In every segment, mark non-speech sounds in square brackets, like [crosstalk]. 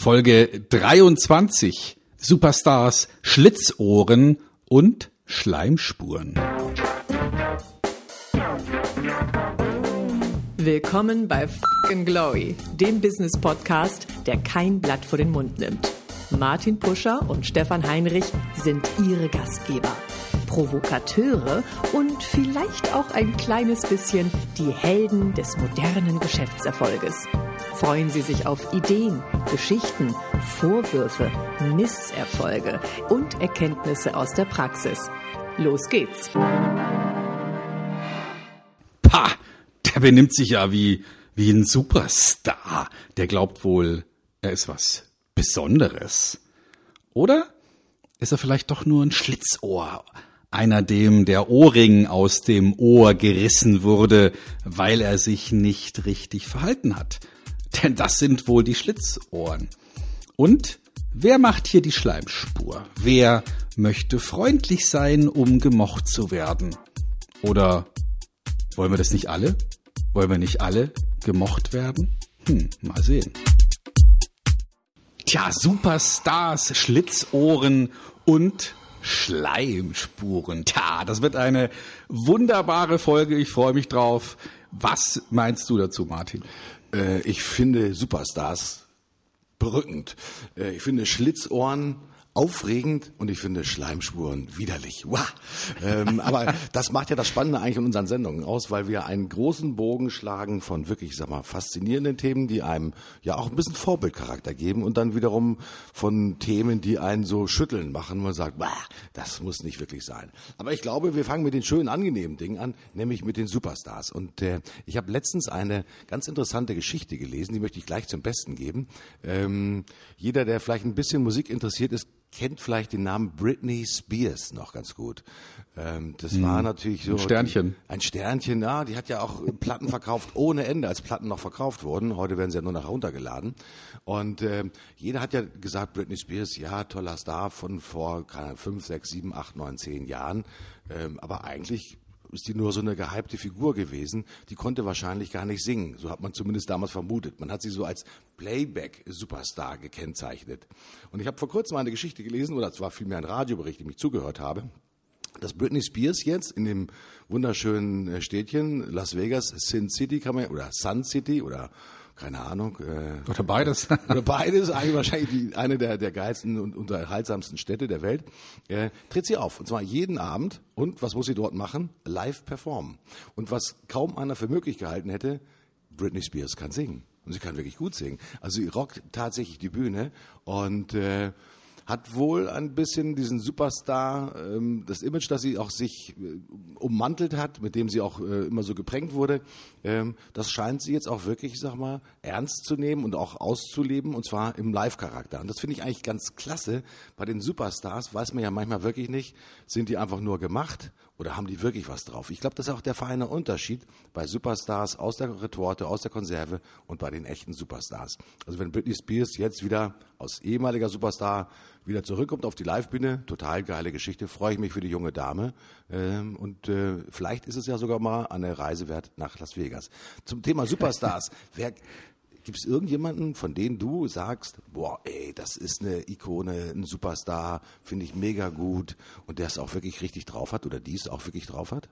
Folge 23. Superstars, Schlitzohren und Schleimspuren. Willkommen bei Fucking Glory, dem Business Podcast, der kein Blatt vor den Mund nimmt. Martin Puscher und Stefan Heinrich sind ihre Gastgeber. Provokateure und vielleicht auch ein kleines bisschen die Helden des modernen Geschäftserfolges. Freuen Sie sich auf Ideen, Geschichten, Vorwürfe, Misserfolge und Erkenntnisse aus der Praxis. Los geht's! Pah, der benimmt sich ja wie, wie ein Superstar. Der glaubt wohl, er ist was Besonderes. Oder ist er vielleicht doch nur ein Schlitzohr? Einer, dem der Ohrring aus dem Ohr gerissen wurde, weil er sich nicht richtig verhalten hat. Denn das sind wohl die Schlitzohren. Und wer macht hier die Schleimspur? Wer möchte freundlich sein, um gemocht zu werden? Oder wollen wir das nicht alle? Wollen wir nicht alle gemocht werden? Hm, mal sehen. Tja, Superstars, Schlitzohren und Schleimspuren. Tja, das wird eine wunderbare Folge. Ich freue mich drauf. Was meinst du dazu, Martin? Äh, ich finde Superstars berückend. Äh, ich finde Schlitzohren aufregend und ich finde Schleimspuren widerlich. Wow. Ähm, aber das macht ja das Spannende eigentlich in unseren Sendungen aus, weil wir einen großen Bogen schlagen von wirklich, sag mal, faszinierenden Themen, die einem ja auch ein bisschen Vorbildcharakter geben und dann wiederum von Themen, die einen so schütteln machen, wo man sagt, bah, das muss nicht wirklich sein. Aber ich glaube, wir fangen mit den schönen, angenehmen Dingen an, nämlich mit den Superstars. Und äh, ich habe letztens eine ganz interessante Geschichte gelesen, die möchte ich gleich zum Besten geben. Ähm, jeder, der vielleicht ein bisschen Musik interessiert ist, kennt vielleicht den Namen Britney Spears noch ganz gut. Ähm, das hm. war natürlich so ein Sternchen. Die, ein Sternchen, ja. Die hat ja auch Platten verkauft ohne Ende, als Platten noch verkauft wurden. Heute werden sie ja nur noch heruntergeladen. Und äh, jeder hat ja gesagt, Britney Spears, ja, toller Star von vor keine, fünf, sechs, sieben, acht, neun, zehn Jahren. Ähm, aber eigentlich ist die nur so eine gehypte Figur gewesen. Die konnte wahrscheinlich gar nicht singen. So hat man zumindest damals vermutet. Man hat sie so als Playback-Superstar gekennzeichnet. Und ich habe vor kurzem eine Geschichte gelesen, oder es war vielmehr ein Radiobericht, dem ich zugehört habe, dass Britney Spears jetzt in dem wunderschönen äh, Städtchen Las Vegas, Sin City kann man, oder Sun City oder keine Ahnung. Äh, oder beides. [laughs] oder beides, eigentlich wahrscheinlich die, eine der, der geilsten und unterhaltsamsten Städte der Welt, äh, tritt sie auf. Und zwar jeden Abend. Und was muss sie dort machen? Live performen. Und was kaum einer für möglich gehalten hätte, Britney Spears kann singen. Und sie kann wirklich gut singen. Also sie rockt tatsächlich die Bühne und äh, hat wohl ein bisschen diesen Superstar, ähm, das Image, das sie auch sich äh, ummantelt hat, mit dem sie auch äh, immer so geprängt wurde, ähm, das scheint sie jetzt auch wirklich, ich sag mal, ernst zu nehmen und auch auszuleben, und zwar im Live-Charakter. Und das finde ich eigentlich ganz klasse. Bei den Superstars weiß man ja manchmal wirklich nicht, sind die einfach nur gemacht oder haben die wirklich was drauf? Ich glaube, das ist auch der feine Unterschied bei Superstars aus der Retorte, aus der Konserve und bei den echten Superstars. Also wenn Britney Spears jetzt wieder aus ehemaliger Superstar wieder zurückkommt auf die Livebühne, total geile Geschichte, freue ich mich für die junge Dame. Ähm, und äh, vielleicht ist es ja sogar mal eine Reise wert nach Las Vegas. Zum Thema Superstars. [laughs] Wer, Gibt es irgendjemanden, von denen du sagst, boah, ey, das ist eine Ikone, ein Superstar, finde ich mega gut und der es auch wirklich richtig drauf hat oder die es auch wirklich drauf hat?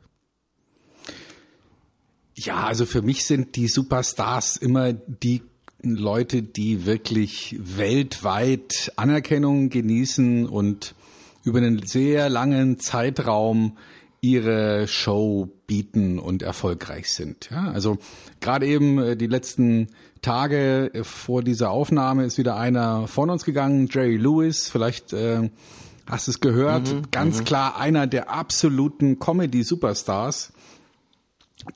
Ja, also für mich sind die Superstars immer die Leute, die wirklich weltweit Anerkennung genießen und über einen sehr langen Zeitraum ihre Show bieten und erfolgreich sind. Ja, also gerade eben äh, die letzten Tage vor dieser Aufnahme ist wieder einer von uns gegangen, Jerry Lewis. Vielleicht äh, hast du es gehört. Mhm, Ganz mhm. klar einer der absoluten Comedy-Superstars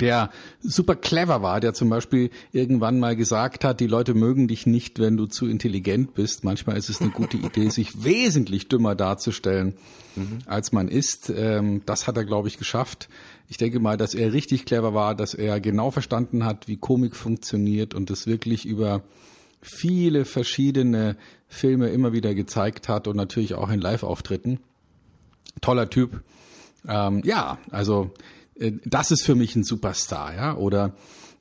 der super clever war, der zum Beispiel irgendwann mal gesagt hat, die Leute mögen dich nicht, wenn du zu intelligent bist. Manchmal ist es eine gute [laughs] Idee, sich wesentlich dümmer darzustellen, mhm. als man ist. Ähm, das hat er, glaube ich, geschafft ich denke mal, dass er richtig clever war, dass er genau verstanden hat, wie Komik funktioniert und es wirklich über viele verschiedene Filme immer wieder gezeigt hat und natürlich auch in Live-Auftritten. Toller Typ. Ähm, ja, also das ist für mich ein Superstar, ja. Oder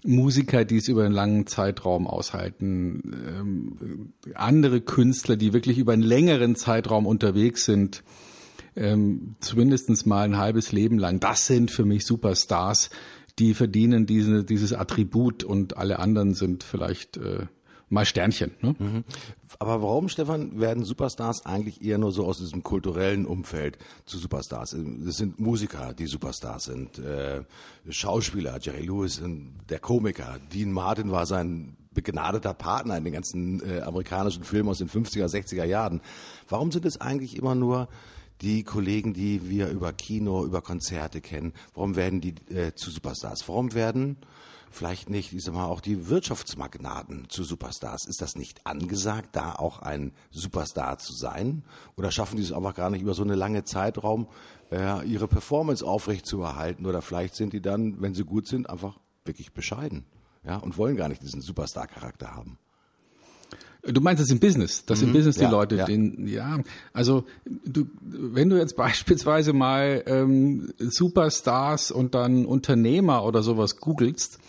Musiker, die es über einen langen Zeitraum aushalten, ähm, andere Künstler, die wirklich über einen längeren Zeitraum unterwegs sind, ähm, zumindest mal ein halbes Leben lang. Das sind für mich Superstars, die verdienen diese, dieses Attribut und alle anderen sind vielleicht äh, mal Sternchen. Ne? Mhm. Aber warum, Stefan, werden Superstars eigentlich eher nur so aus diesem kulturellen Umfeld zu Superstars? Es sind Musiker, die Superstars sind, äh, Schauspieler, Jerry Lewis, der Komiker, Dean Martin war sein begnadeter Partner in den ganzen äh, amerikanischen Filmen aus den 50er, 60er Jahren. Warum sind es eigentlich immer nur die Kollegen, die wir über Kino, über Konzerte kennen? Warum werden die äh, zu Superstars? Warum werden vielleicht nicht, ich sag mal, auch die Wirtschaftsmagnaten zu Superstars. Ist das nicht angesagt, da auch ein Superstar zu sein? Oder schaffen die es einfach gar nicht über so eine lange Zeitraum, äh, ihre Performance aufrecht zu erhalten? Oder vielleicht sind die dann, wenn sie gut sind, einfach wirklich bescheiden, ja, und wollen gar nicht diesen Superstar-Charakter haben. Du meinst das im Business, dass mhm, im Business die ja, Leute, ja. den, ja, also du, wenn du jetzt [laughs] beispielsweise mal ähm, Superstars und dann Unternehmer oder sowas googelst,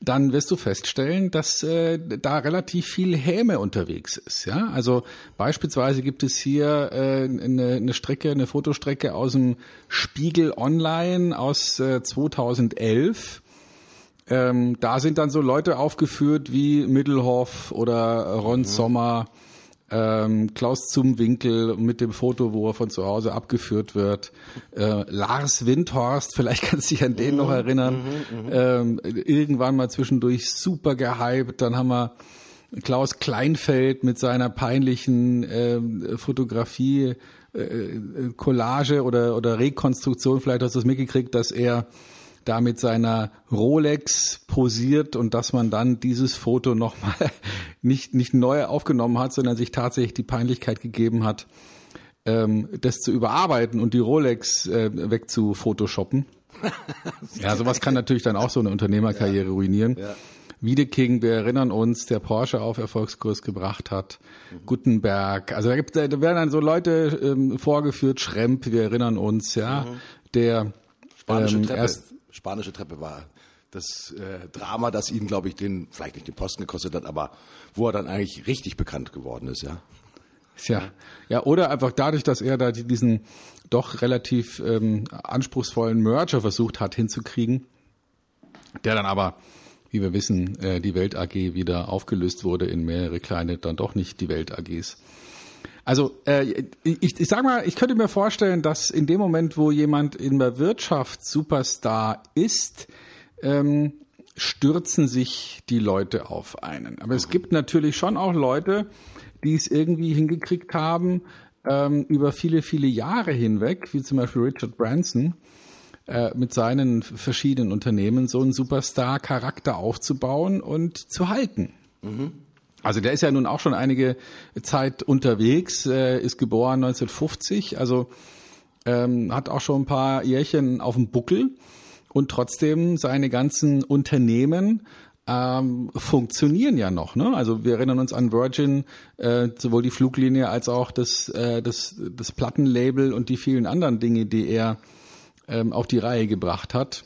dann wirst du feststellen, dass äh, da relativ viel Häme unterwegs ist. Ja, also beispielsweise gibt es hier äh, eine, eine Strecke, eine Fotostrecke aus dem Spiegel Online aus äh, 2011. Ähm, da sind dann so Leute aufgeführt wie Middelhoff oder Ron mhm. Sommer ähm, Klaus Zumwinkel mit dem Foto, wo er von zu Hause abgeführt wird, äh, Lars Windhorst, vielleicht [laughs] kannst du dich an den mhm, noch erinnern, mhm, mhm, ähm, irgendwann mal zwischendurch super gehypt, dann haben wir Klaus Kleinfeld mit seiner peinlichen äh, Fotografie, äh, Collage oder, oder Rekonstruktion, vielleicht hast du es mitgekriegt, dass er da mit seiner Rolex posiert und dass man dann dieses Foto nochmal [laughs] nicht, nicht neu aufgenommen hat, sondern sich tatsächlich die Peinlichkeit gegeben hat, ähm, das zu überarbeiten und die Rolex äh, wegzufotoshoppen. [laughs] ja, sowas kann natürlich dann auch so eine Unternehmerkarriere ruinieren. Ja. Wiedeking, wir erinnern uns, der Porsche auf Erfolgskurs gebracht hat, mhm. Gutenberg, also da, gibt, da werden dann so Leute ähm, vorgeführt, Schremp, wir erinnern uns, ja, mhm. der ähm, erst spanische Treppe war das äh, Drama, das ihn, glaube ich, den vielleicht nicht den Posten gekostet hat, aber wo er dann eigentlich richtig bekannt geworden ist, ja. Ja, ja, oder einfach dadurch, dass er da diesen doch relativ ähm, anspruchsvollen Merger versucht hat hinzukriegen, der dann aber, wie wir wissen, äh, die Welt AG wieder aufgelöst wurde in mehrere kleine, dann doch nicht die Welt AGs. Also äh, ich, ich sag mal, ich könnte mir vorstellen, dass in dem Moment, wo jemand in der Wirtschaft Superstar ist, ähm, stürzen sich die Leute auf einen. Aber es gibt natürlich schon auch Leute, die es irgendwie hingekriegt haben, ähm, über viele, viele Jahre hinweg, wie zum Beispiel Richard Branson, äh, mit seinen verschiedenen Unternehmen so einen Superstar-Charakter aufzubauen und zu halten. Mhm. Also der ist ja nun auch schon einige Zeit unterwegs, äh, ist geboren 1950, also ähm, hat auch schon ein paar Jährchen auf dem Buckel und trotzdem seine ganzen Unternehmen ähm, funktionieren ja noch. Ne? Also wir erinnern uns an Virgin, äh, sowohl die Fluglinie als auch das, äh, das, das Plattenlabel und die vielen anderen Dinge, die er ähm, auf die Reihe gebracht hat,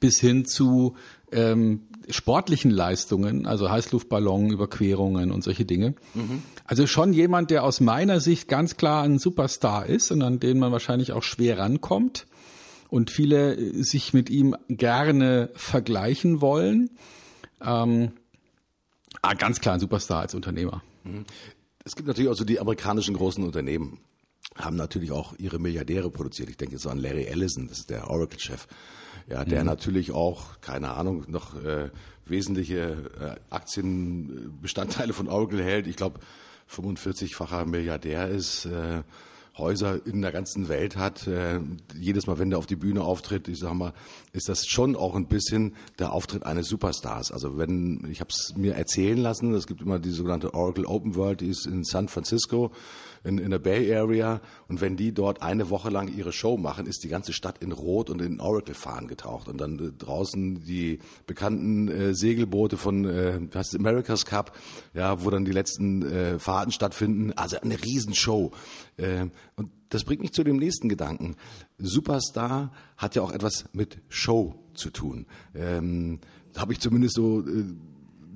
bis hin zu ähm, sportlichen Leistungen, also Heißluftballon, Überquerungen und solche Dinge. Mhm. Also schon jemand, der aus meiner Sicht ganz klar ein Superstar ist und an den man wahrscheinlich auch schwer rankommt und viele sich mit ihm gerne vergleichen wollen. Ähm, ah, ganz klar ein Superstar als Unternehmer. Mhm. Es gibt natürlich auch so die amerikanischen großen Unternehmen, haben natürlich auch ihre Milliardäre produziert. Ich denke so an Larry Ellison, das ist der Oracle-Chef ja, der mhm. natürlich auch, keine Ahnung, noch äh, wesentliche äh, Aktienbestandteile von Oracle hält. Ich glaube, 45-facher Milliardär ist. Äh, Häuser in der ganzen Welt hat. Äh, jedes Mal, wenn der auf die Bühne auftritt, ich sag mal, ist das schon auch ein bisschen der Auftritt eines Superstars. Also wenn, ich habe es mir erzählen lassen, es gibt immer die sogenannte Oracle Open World, die ist in San Francisco in, in der Bay Area. Und wenn die dort eine Woche lang ihre Show machen, ist die ganze Stadt in Rot und in Oracle-Fahnen getaucht. Und dann äh, draußen die bekannten äh, Segelboote von, äh, heißt es, America's Cup, ja, wo dann die letzten äh, Fahrten stattfinden. Also eine Riesenshow. Äh, Und das bringt mich zu dem nächsten Gedanken. Superstar hat ja auch etwas mit Show zu tun. Ähm, Habe ich zumindest so äh,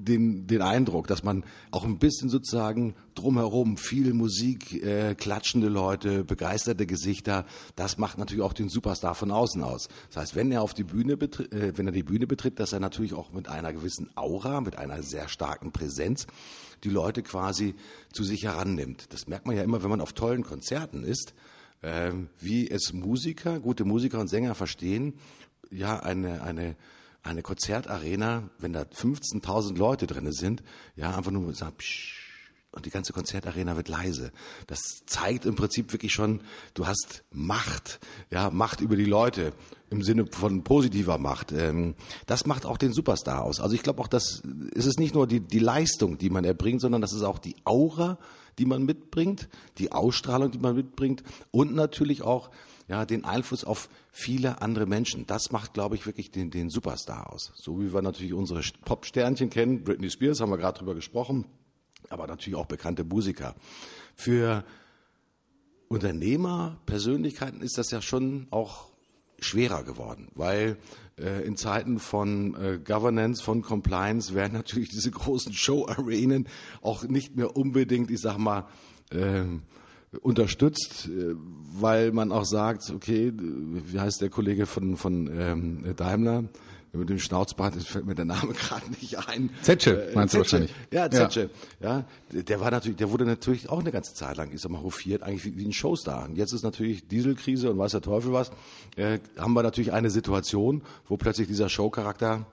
den, den Eindruck, dass man auch ein bisschen sozusagen drumherum viel Musik, äh, klatschende Leute, begeisterte Gesichter, das macht natürlich auch den Superstar von außen aus. Das heißt, wenn er auf die Bühne betritt, äh, wenn er die Bühne betritt, dass er natürlich auch mit einer gewissen Aura, mit einer sehr starken Präsenz die Leute quasi zu sich herannimmt. Das merkt man ja immer, wenn man auf tollen Konzerten ist, äh, wie es Musiker, gute Musiker und Sänger verstehen, ja, eine, eine eine Konzertarena, wenn da 15.000 Leute drinne sind, ja, einfach nur sagen, psch, und die ganze Konzertarena wird leise. Das zeigt im Prinzip wirklich schon, du hast Macht, ja, Macht über die Leute im Sinne von positiver Macht. Ähm, das macht auch den Superstar aus. Also ich glaube auch, dass es ist nicht nur die, die Leistung, die man erbringt, sondern das ist auch die Aura, die man mitbringt, die Ausstrahlung, die man mitbringt und natürlich auch ja, den Einfluss auf viele andere Menschen. Das macht, glaube ich, wirklich den, den Superstar aus. So wie wir natürlich unsere Pop-Sternchen kennen, Britney Spears haben wir gerade drüber gesprochen, aber natürlich auch bekannte Musiker. Für Unternehmer, Persönlichkeiten ist das ja schon auch schwerer geworden, weil äh, in Zeiten von äh, Governance, von Compliance werden [laughs] natürlich diese großen Show-Arenen auch nicht mehr unbedingt, ich sag mal, äh, unterstützt, äh, weil man auch sagt, okay, wie heißt der Kollege von, von ähm, Daimler? Mit dem Schnauzbart, das fällt mir der Name [laughs] gerade nicht ein. Zetsche, äh, meinst du wahrscheinlich? Ja, Zetsche. Ja. ja, der war natürlich, der wurde natürlich auch eine ganze Zeit lang, ich sag mal, hofiert, eigentlich wie, wie ein Showstar. Und jetzt ist natürlich Dieselkrise und weiß der Teufel was. Äh, haben wir natürlich eine Situation, wo plötzlich dieser Showcharakter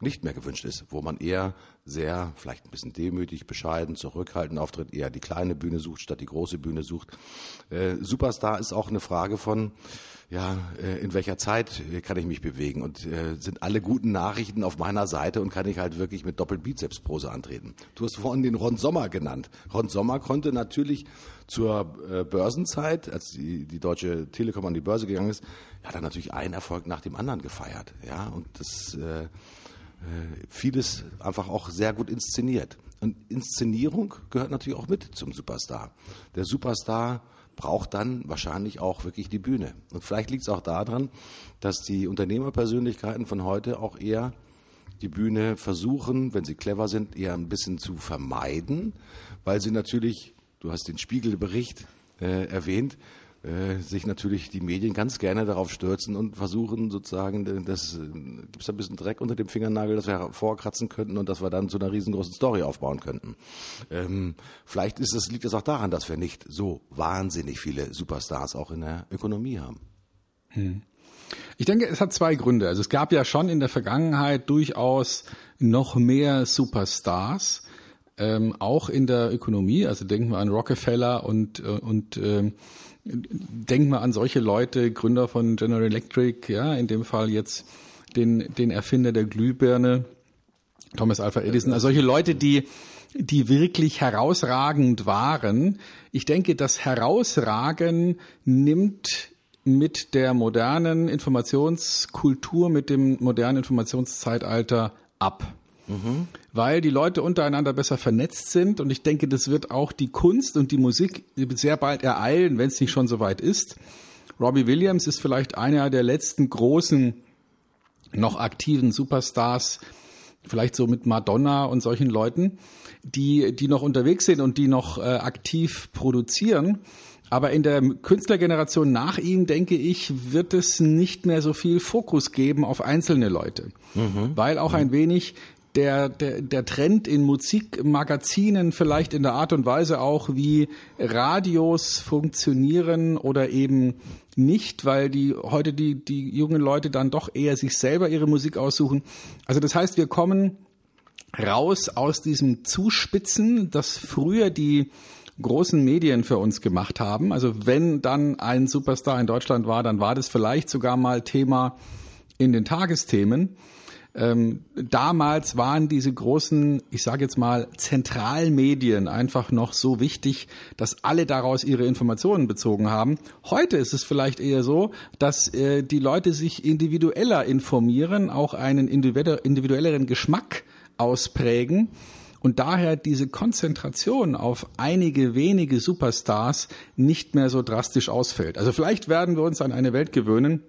nicht mehr gewünscht ist, wo man eher sehr, vielleicht ein bisschen demütig, bescheiden, zurückhaltend auftritt, eher die kleine Bühne sucht, statt die große Bühne sucht. Äh, Superstar ist auch eine Frage von, ja, äh, in welcher Zeit kann ich mich bewegen und äh, sind alle guten Nachrichten auf meiner Seite und kann ich halt wirklich mit Doppelbizepsprose antreten. Du hast vorhin den Ron Sommer genannt. Ron Sommer konnte natürlich zur äh, Börsenzeit, als die, die Deutsche Telekom an die Börse gegangen ist, hat er natürlich einen Erfolg nach dem anderen gefeiert. Ja, und das äh, äh, vieles einfach auch sehr gut inszeniert. Und Inszenierung gehört natürlich auch mit zum Superstar. Der Superstar braucht dann wahrscheinlich auch wirklich die Bühne. Und vielleicht liegt es auch daran, dass die Unternehmerpersönlichkeiten von heute auch eher die Bühne versuchen, wenn sie clever sind, eher ein bisschen zu vermeiden, weil sie natürlich, du hast den Spiegelbericht äh, erwähnt, äh, sich natürlich die Medien ganz gerne darauf stürzen und versuchen sozusagen, das äh, gibt es ein bisschen Dreck unter dem Fingernagel, dass wir vorkratzen könnten und dass wir dann zu einer riesengroßen Story aufbauen könnten. Ähm, vielleicht ist es, liegt es auch daran, dass wir nicht so wahnsinnig viele Superstars auch in der Ökonomie haben. Hm. Ich denke, es hat zwei Gründe. Also es gab ja schon in der Vergangenheit durchaus noch mehr Superstars, ähm, auch in der Ökonomie. Also denken wir an Rockefeller und, äh, und ähm, Denk mal an solche Leute, Gründer von General Electric, ja, in dem Fall jetzt den, den Erfinder der Glühbirne, Thomas Alpha Edison, also solche Leute, die, die wirklich herausragend waren. Ich denke, das Herausragen nimmt mit der modernen Informationskultur, mit dem modernen Informationszeitalter ab. Mhm. Weil die Leute untereinander besser vernetzt sind und ich denke, das wird auch die Kunst und die Musik sehr bald ereilen, wenn es nicht schon soweit ist. Robbie Williams ist vielleicht einer der letzten großen noch aktiven Superstars, vielleicht so mit Madonna und solchen Leuten, die, die noch unterwegs sind und die noch äh, aktiv produzieren. Aber in der Künstlergeneration nach ihm, denke ich, wird es nicht mehr so viel Fokus geben auf einzelne Leute. Mhm. Weil auch ein wenig der, der, der Trend in Musikmagazinen vielleicht in der Art und Weise auch, wie Radios funktionieren oder eben nicht, weil die heute die, die jungen Leute dann doch eher sich selber ihre Musik aussuchen. Also das heißt, wir kommen raus aus diesem Zuspitzen, das früher die großen Medien für uns gemacht haben. Also wenn dann ein Superstar in Deutschland war, dann war das vielleicht sogar mal Thema in den Tagesthemen. Ähm, damals waren diese großen, ich sage jetzt mal, Zentralmedien einfach noch so wichtig, dass alle daraus ihre Informationen bezogen haben. Heute ist es vielleicht eher so, dass äh, die Leute sich individueller informieren, auch einen individuelleren Geschmack ausprägen und daher diese Konzentration auf einige wenige Superstars nicht mehr so drastisch ausfällt. Also vielleicht werden wir uns an eine Welt gewöhnen,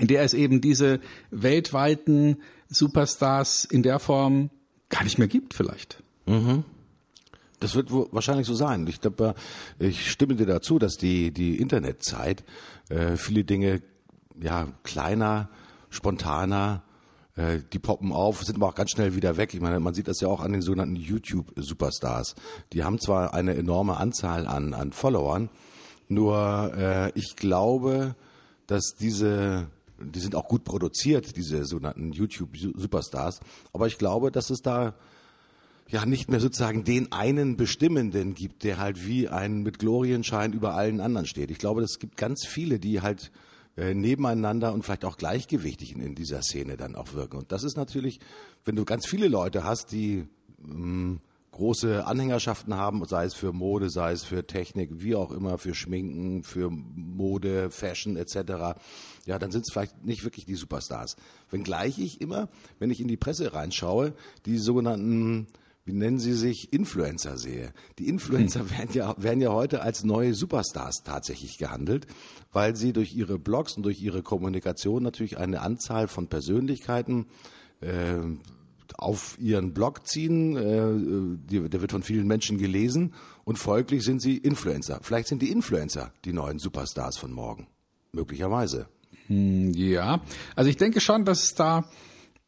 in der es eben diese weltweiten Superstars in der Form gar nicht mehr gibt vielleicht. Mhm. Das wird wahrscheinlich so sein. Ich glaube, ich stimme dir dazu, dass die die Internetzeit äh, viele Dinge ja kleiner, spontaner, äh, die poppen auf, sind aber auch ganz schnell wieder weg. Ich meine, man sieht das ja auch an den sogenannten YouTube-Superstars. Die haben zwar eine enorme Anzahl an an Followern, nur äh, ich glaube, dass diese die sind auch gut produziert, diese sogenannten YouTube-Superstars. Aber ich glaube, dass es da ja nicht mehr sozusagen den einen Bestimmenden gibt, der halt wie ein mit Glorienschein über allen anderen steht. Ich glaube, es gibt ganz viele, die halt äh, nebeneinander und vielleicht auch gleichgewichtig in, in, dieser Szene dann auch wirken. Und das ist natürlich, wenn du ganz viele Leute hast, die ähm, große Anhängerschaften haben, sei es für Mode, sei es für Technik, wie auch immer, für Schminken, für Mode, Fashion etc., ja, dann sind es vielleicht nicht wirklich die Superstars. Wenngleich ich immer, wenn ich in die Presse reinschaue, die sogenannten wie nennen Sie sich, Influencer sehe. Die Influencer hm. werden, ja, werden ja heute als neue Superstars tatsächlich gehandelt, weil sie durch ihre Blogs und durch ihre Kommunikation natürlich eine Anzahl von Persönlichkeiten äh, auf ihren Blog ziehen. Äh, der wird von vielen Menschen gelesen und folglich sind sie Influencer. Vielleicht sind die Influencer die neuen Superstars von morgen. Möglicherweise. Hm, ja, also ich denke schon, dass es da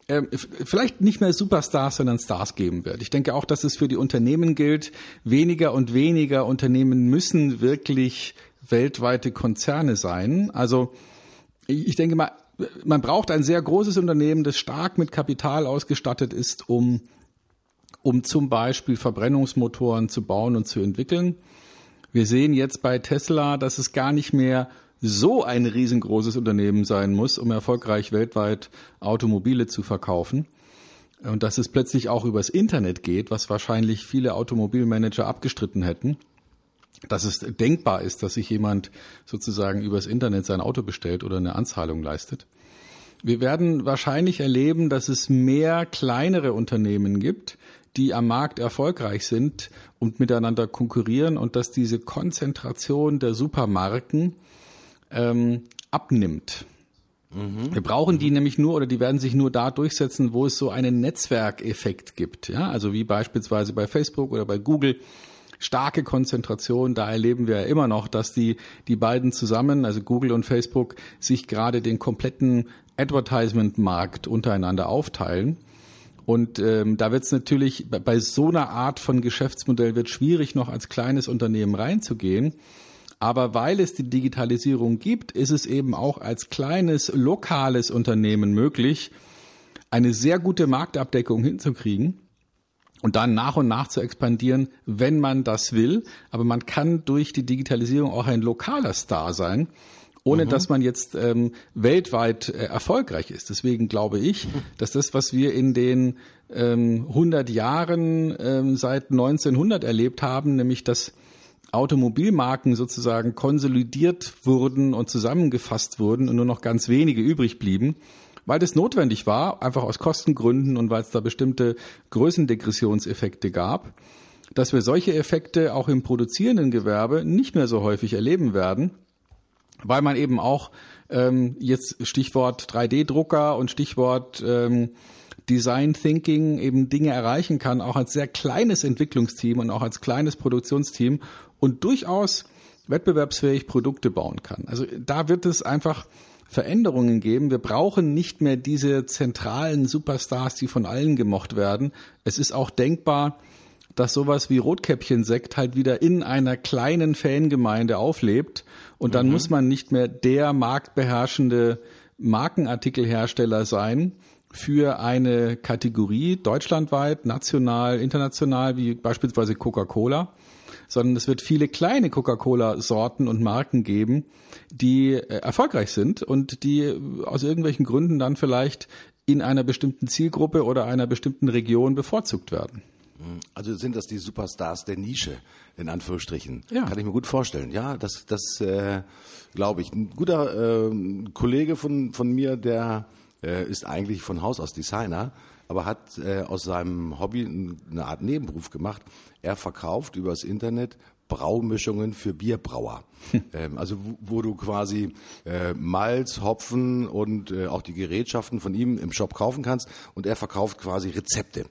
ähm, vielleicht nicht mehr Superstars, sondern Stars geben wird. Ich denke auch, dass es für die Unternehmen gilt. Weniger und weniger Unternehmen müssen wirklich weltweite Konzerne sein. Also ich denke mal, man braucht ein sehr großes Unternehmen, das stark mit Kapital ausgestattet ist, um, um zum Beispiel Verbrennungsmotoren zu bauen und zu entwickeln. Wir sehen jetzt bei Tesla, dass es gar nicht mehr so ein riesengroßes Unternehmen sein muss, um erfolgreich weltweit Automobile zu verkaufen. Und dass es plötzlich auch übers Internet geht, was wahrscheinlich viele Automobilmanager abgestritten hätten. Dass es denkbar ist, dass sich jemand sozusagen übers Internet sein Auto bestellt oder eine Anzahlung leistet. Wir werden wahrscheinlich erleben, dass es mehr kleinere Unternehmen gibt, die am Markt erfolgreich sind und miteinander konkurrieren und dass diese Konzentration der Supermarken ähm, abnimmt. Mhm. Wir brauchen die nämlich nur oder die werden sich nur da durchsetzen, wo es so einen Netzwerkeffekt gibt. Ja, also wie beispielsweise bei Facebook oder bei Google. Starke Konzentration, da erleben wir ja immer noch, dass die, die beiden zusammen, also Google und Facebook, sich gerade den kompletten Advertisement-Markt untereinander aufteilen. Und ähm, da wird es natürlich bei so einer Art von Geschäftsmodell wird schwierig, noch als kleines Unternehmen reinzugehen. Aber weil es die Digitalisierung gibt, ist es eben auch als kleines lokales Unternehmen möglich, eine sehr gute Marktabdeckung hinzukriegen und dann nach und nach zu expandieren, wenn man das will. Aber man kann durch die Digitalisierung auch ein lokaler Star sein, ohne mhm. dass man jetzt ähm, weltweit äh, erfolgreich ist. Deswegen glaube ich, dass das, was wir in den ähm, 100 Jahren ähm, seit 1900 erlebt haben, nämlich dass Automobilmarken sozusagen konsolidiert wurden und zusammengefasst wurden und nur noch ganz wenige übrig blieben, weil das notwendig war, einfach aus Kostengründen und weil es da bestimmte Größendegressionseffekte gab, dass wir solche Effekte auch im produzierenden Gewerbe nicht mehr so häufig erleben werden, weil man eben auch ähm, jetzt Stichwort 3D-Drucker und Stichwort ähm, Design Thinking eben Dinge erreichen kann, auch als sehr kleines Entwicklungsteam und auch als kleines Produktionsteam und durchaus wettbewerbsfähig Produkte bauen kann. Also da wird es einfach Veränderungen geben. Wir brauchen nicht mehr diese zentralen Superstars, die von allen gemocht werden. Es ist auch denkbar, dass sowas wie Rotkäppchen-Sekt halt wieder in einer kleinen Fangemeinde auflebt und dann mhm. muss man nicht mehr der marktbeherrschende Markenartikelhersteller sein für eine Kategorie deutschlandweit, national, international, wie beispielsweise Coca-Cola, sondern es wird viele kleine Coca-Cola-Sorten und Marken geben, die äh, erfolgreich sind und die äh, aus irgendwelchen Gründen dann vielleicht in einer bestimmten Zielgruppe oder einer bestimmten Region bevorzugt werden. Also sind das die Superstars der Nische, in Anführungsstrichen. Ja. Kann ich mir gut vorstellen. Ja, das, das äh, glaube ich. Ein guter äh, Kollege von, von mir, der äh, ist eigentlich von Haus aus Designer, aber hat äh, aus seinem Hobby eine Art Nebenberuf gemacht. Er verkauft übers Internet Braumischungen für Bierbrauer. ähm, also wo, wo, du quasi äh, Malz, Hopfen und äh, auch die Gerätschaften von ihm im Shop kaufen kannst und er verkauft quasi Rezepte.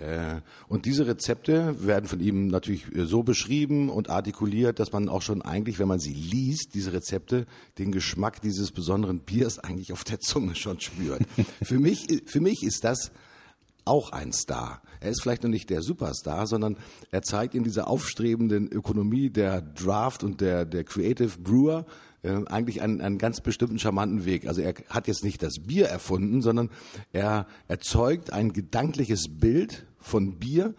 Äh, und diese Rezepte werden von ihm natürlich äh, so beschrieben und artikuliert, dass man auch schon eigentlich, wenn man sie liest, diese Rezepte, den Geschmack dieses besonderen Biers eigentlich auf der Zunge schon spürt. [laughs] für mich, für mich ist das auch ein Star. Er ist vielleicht noch nicht der Superstar, sondern er zeigt in dieser aufstrebenden Ökonomie der Draft und der, der Creative Brewer äh, eigentlich einen, einen ganz bestimmten charmanten Weg. Also er hat jetzt nicht das Bier erfunden, sondern er erzeugt ein gedankliches Bild von Bier,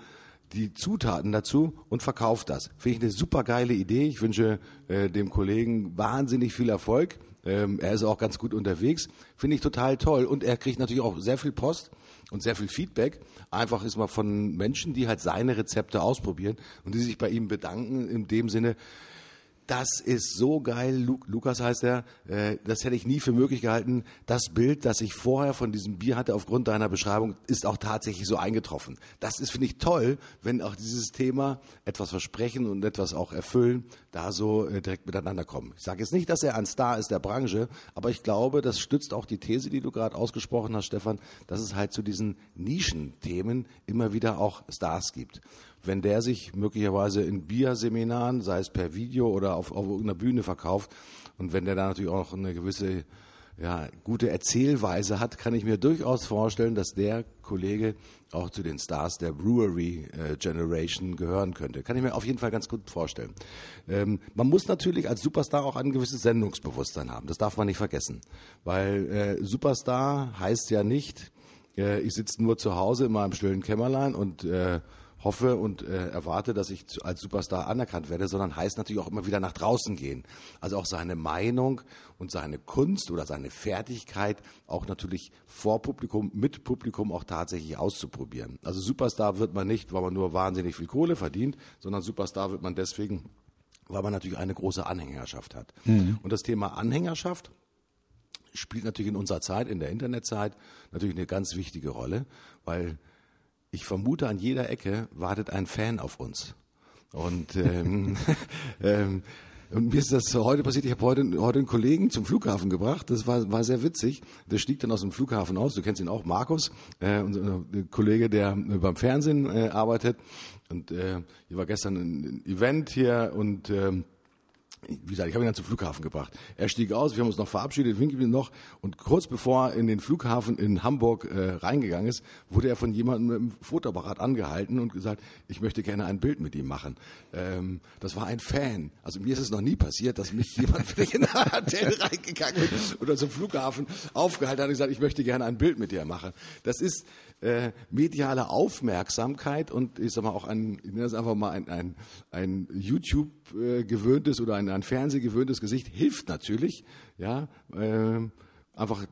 die Zutaten dazu und verkauft das. Finde ich eine super geile Idee. Ich wünsche äh, dem Kollegen wahnsinnig viel Erfolg. Ähm, er ist auch ganz gut unterwegs. Finde ich total toll. Und er kriegt natürlich auch sehr viel Post und sehr viel Feedback. Einfach ist mal von Menschen, die halt seine Rezepte ausprobieren und die sich bei ihm bedanken in dem Sinne, das ist so geil, Lukas heißt er, äh, das hätte ich nie für möglich gehalten. Das Bild, das ich vorher von diesem Bier hatte aufgrund deiner Beschreibung, ist auch tatsächlich so eingetroffen. Das ist, finde ich, toll, wenn auch dieses Thema etwas versprechen und etwas auch erfüllen, da so äh, direkt miteinander kommen. Ich sage jetzt nicht, dass er ein Star ist der Branche, aber ich glaube, das stützt auch die These, die du gerade ausgesprochen hast, Stefan, dass es halt zu diesen Nischenthemen immer wieder auch Stars gibt wenn der sich möglicherweise in Bierseminaren, sei es per Video oder auf, auf irgendeiner Bühne verkauft und wenn der da natürlich auch eine gewisse ja, gute Erzählweise hat, kann ich mir durchaus vorstellen, dass der Kollege auch zu den Stars der Brewery äh, Generation gehören könnte. Kann ich mir auf jeden Fall ganz gut vorstellen. Ähm, man muss natürlich als Superstar auch ein gewisses Sendungsbewusstsein haben. Das darf man nicht vergessen. Weil äh, Superstar heißt ja nicht, äh, ich sitze nur zu Hause in meinem stillen Kämmerlein und äh, hoffe und äh, erwarte, dass ich als Superstar anerkannt werde, sondern heißt natürlich auch immer wieder nach draußen gehen. Also auch seine Meinung und seine Kunst oder seine Fertigkeit auch natürlich vor Publikum, mit Publikum auch tatsächlich auszuprobieren. Also Superstar wird man nicht, weil man nur wahnsinnig viel Kohle verdient, sondern Superstar wird man deswegen, weil man natürlich eine große Anhängerschaft hat. Mhm. Und das Thema Anhängerschaft spielt natürlich in unserer Zeit, in der Internetzeit, natürlich eine ganz wichtige Rolle, weil ich vermute, an jeder Ecke wartet ein Fan auf uns. Und, ähm, [laughs] ähm, und mir ist das heute passiert, ich habe heute, heute einen Kollegen zum Flughafen gebracht, das war, war sehr witzig. Der stieg dann aus dem Flughafen aus, du kennst ihn auch, Markus, äh, unser Kollege, der beim Fernsehen äh, arbeitet. Und äh, hier war gestern ein Event hier und... Äh, wie gesagt, ich habe ihn dann zum Flughafen gebracht. Er stieg aus, wir haben uns noch verabschiedet, winken ihm noch und kurz bevor er in den Flughafen in Hamburg äh, reingegangen ist, wurde er von jemandem mit einem Fotoapparat angehalten und gesagt, ich möchte gerne ein Bild mit ihm machen. Ähm, das war ein Fan. Also mir ist es noch nie passiert, dass mich jemand [laughs] vielleicht in ein Hotel reingegangen ist oder zum Flughafen aufgehalten hat und gesagt, ich möchte gerne ein Bild mit dir machen. Das ist äh, mediale Aufmerksamkeit und ich sag mal auch ein, ich nenne das einfach mal ein, ein, ein YouTube äh, gewöhntes oder ein, ein Fernseh gewöhntes Gesicht hilft natürlich, ja, äh, einfach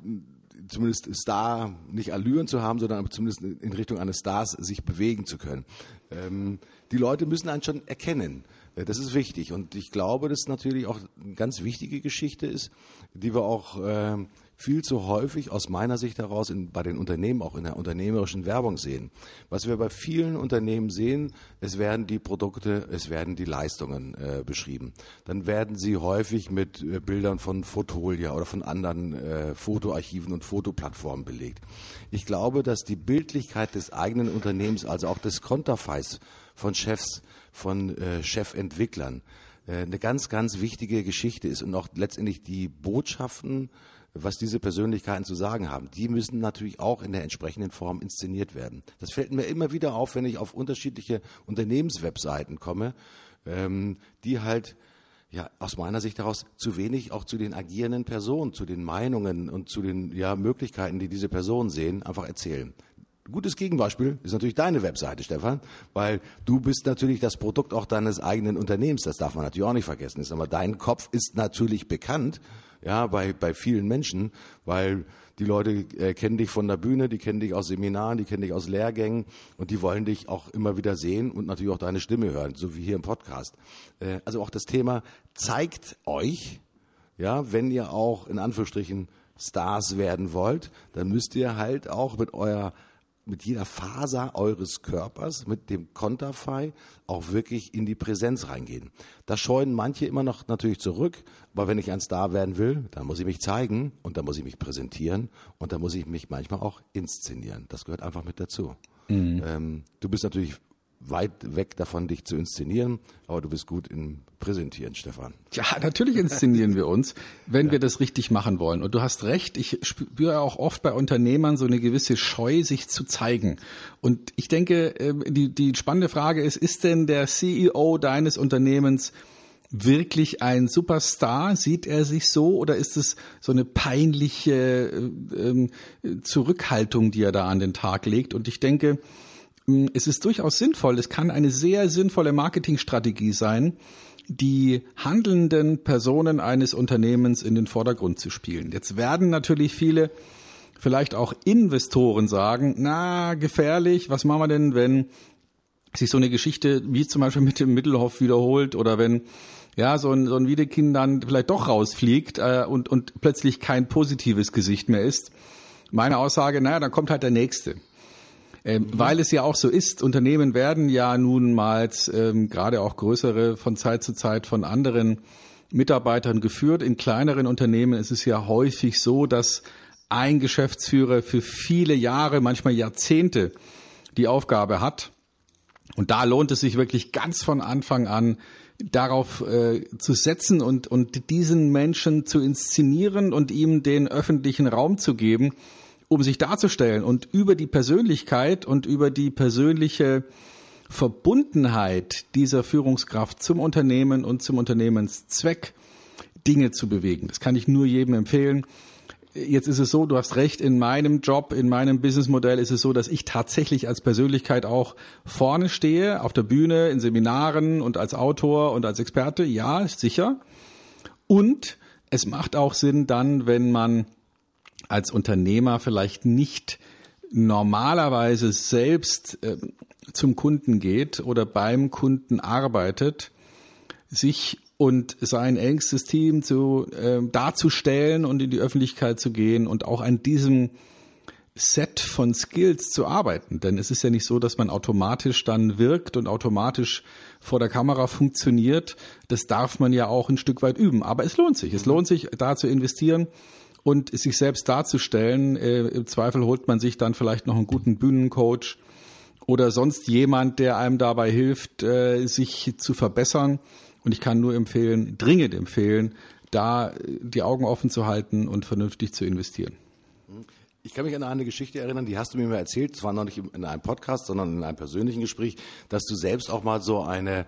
zumindest Star nicht Allüren zu haben, sondern zumindest in Richtung eines Stars sich bewegen zu können. Ähm, die Leute müssen einen schon erkennen. Äh, das ist wichtig und ich glaube, dass natürlich auch eine ganz wichtige Geschichte ist, die wir auch äh, viel zu häufig aus meiner Sicht heraus in, bei den Unternehmen, auch in der unternehmerischen Werbung sehen. Was wir bei vielen Unternehmen sehen, es werden die Produkte, es werden die Leistungen äh, beschrieben. Dann werden sie häufig mit äh, Bildern von Fotolia oder von anderen äh, Fotoarchiven und Fotoplattformen belegt. Ich glaube, dass die Bildlichkeit des eigenen Unternehmens, also auch des Konterfeis von Chefs, von äh, Chefentwicklern, äh, eine ganz, ganz wichtige Geschichte ist und auch letztendlich die Botschaften was diese Persönlichkeiten zu sagen haben. Die müssen natürlich auch in der entsprechenden Form inszeniert werden. Das fällt mir immer wieder auf, wenn ich auf unterschiedliche Unternehmenswebseiten komme, ähm, die halt ja, aus meiner Sicht heraus zu wenig auch zu den agierenden Personen, zu den Meinungen und zu den ja, Möglichkeiten, die diese Personen sehen, einfach erzählen. Gutes Gegenbeispiel ist natürlich deine Webseite, Stefan, weil du bist natürlich das Produkt auch deines eigenen Unternehmens. Das darf man natürlich auch nicht vergessen. Aber dein Kopf ist natürlich bekannt ja, bei, bei vielen Menschen, weil die Leute äh, kennen dich von der Bühne, die kennen dich aus Seminaren, die kennen dich aus Lehrgängen und die wollen dich auch immer wieder sehen und natürlich auch deine Stimme hören, so wie hier im Podcast. Äh, also auch das Thema zeigt euch, ja, wenn ihr auch in Anführungsstrichen Stars werden wollt, dann müsst ihr halt auch mit eurer mit jeder Faser eures Körpers, mit dem Konterfei auch wirklich in die Präsenz reingehen. Das scheuen manche immer noch natürlich zurück, aber wenn ich ein Star werden will, dann muss ich mich zeigen und dann muss ich mich präsentieren und dann muss ich mich manchmal auch inszenieren. Das gehört einfach mit dazu. Mhm. Ähm, du bist natürlich weit weg davon, dich zu inszenieren, aber du bist gut im Präsentieren, Stefan. Ja, natürlich inszenieren wir uns, wenn ja. wir das richtig machen wollen. Und du hast recht, ich spüre auch oft bei Unternehmern so eine gewisse Scheu, sich zu zeigen. Und ich denke, ähm, die, die spannende Frage ist, ist denn der CEO deines Unternehmens wirklich ein Superstar? Sieht er sich so oder ist es so eine peinliche äh, äh, Zurückhaltung, die er da an den Tag legt? Und ich denke, es ist durchaus sinnvoll, es kann eine sehr sinnvolle Marketingstrategie sein, die handelnden Personen eines Unternehmens in den Vordergrund zu spielen. Jetzt werden natürlich viele, vielleicht auch Investoren sagen, na, gefährlich, was machen wir denn, wenn sich so eine Geschichte wie zum Beispiel mit dem Mittelhoff wiederholt oder wenn ja so ein, so ein Wiedekind dann vielleicht doch rausfliegt äh, und, und plötzlich kein positives Gesicht mehr ist. Meine Aussage, naja, dann kommt halt der Nächste. Ähm, mhm. Weil es ja auch so ist, Unternehmen werden ja nunmals ähm, gerade auch größere von Zeit zu Zeit von anderen Mitarbeitern geführt. In kleineren Unternehmen ist es ja häufig so, dass ein Geschäftsführer für viele Jahre, manchmal Jahrzehnte die Aufgabe hat. Und da lohnt es sich wirklich ganz von Anfang an darauf äh, zu setzen und, und diesen Menschen zu inszenieren und ihm den öffentlichen Raum zu geben, um sich darzustellen und über die Persönlichkeit und über die persönliche Verbundenheit dieser Führungskraft zum Unternehmen und zum Unternehmenszweck Dinge zu bewegen. Das kann ich nur jedem empfehlen. Jetzt ist es so, du hast recht, in meinem Job, in meinem Businessmodell ist es so, dass ich tatsächlich als Persönlichkeit auch vorne stehe, auf der Bühne, in Seminaren und als Autor und als Experte. Ja, sicher. Und es macht auch Sinn dann, wenn man als Unternehmer vielleicht nicht normalerweise selbst äh, zum Kunden geht oder beim Kunden arbeitet, sich und sein engstes Team zu, äh, darzustellen und in die Öffentlichkeit zu gehen und auch an diesem Set von Skills zu arbeiten. Denn es ist ja nicht so, dass man automatisch dann wirkt und automatisch vor der Kamera funktioniert. Das darf man ja auch ein Stück weit üben. Aber es lohnt sich. Es lohnt sich, da zu investieren und sich selbst darzustellen. Äh, Im Zweifel holt man sich dann vielleicht noch einen guten Bühnencoach oder sonst jemand, der einem dabei hilft, äh, sich zu verbessern. Und ich kann nur empfehlen, dringend empfehlen, da die Augen offen zu halten und vernünftig zu investieren. Ich kann mich an eine Geschichte erinnern, die hast du mir mal erzählt, zwar noch nicht in einem Podcast, sondern in einem persönlichen Gespräch, dass du selbst auch mal so eine äh,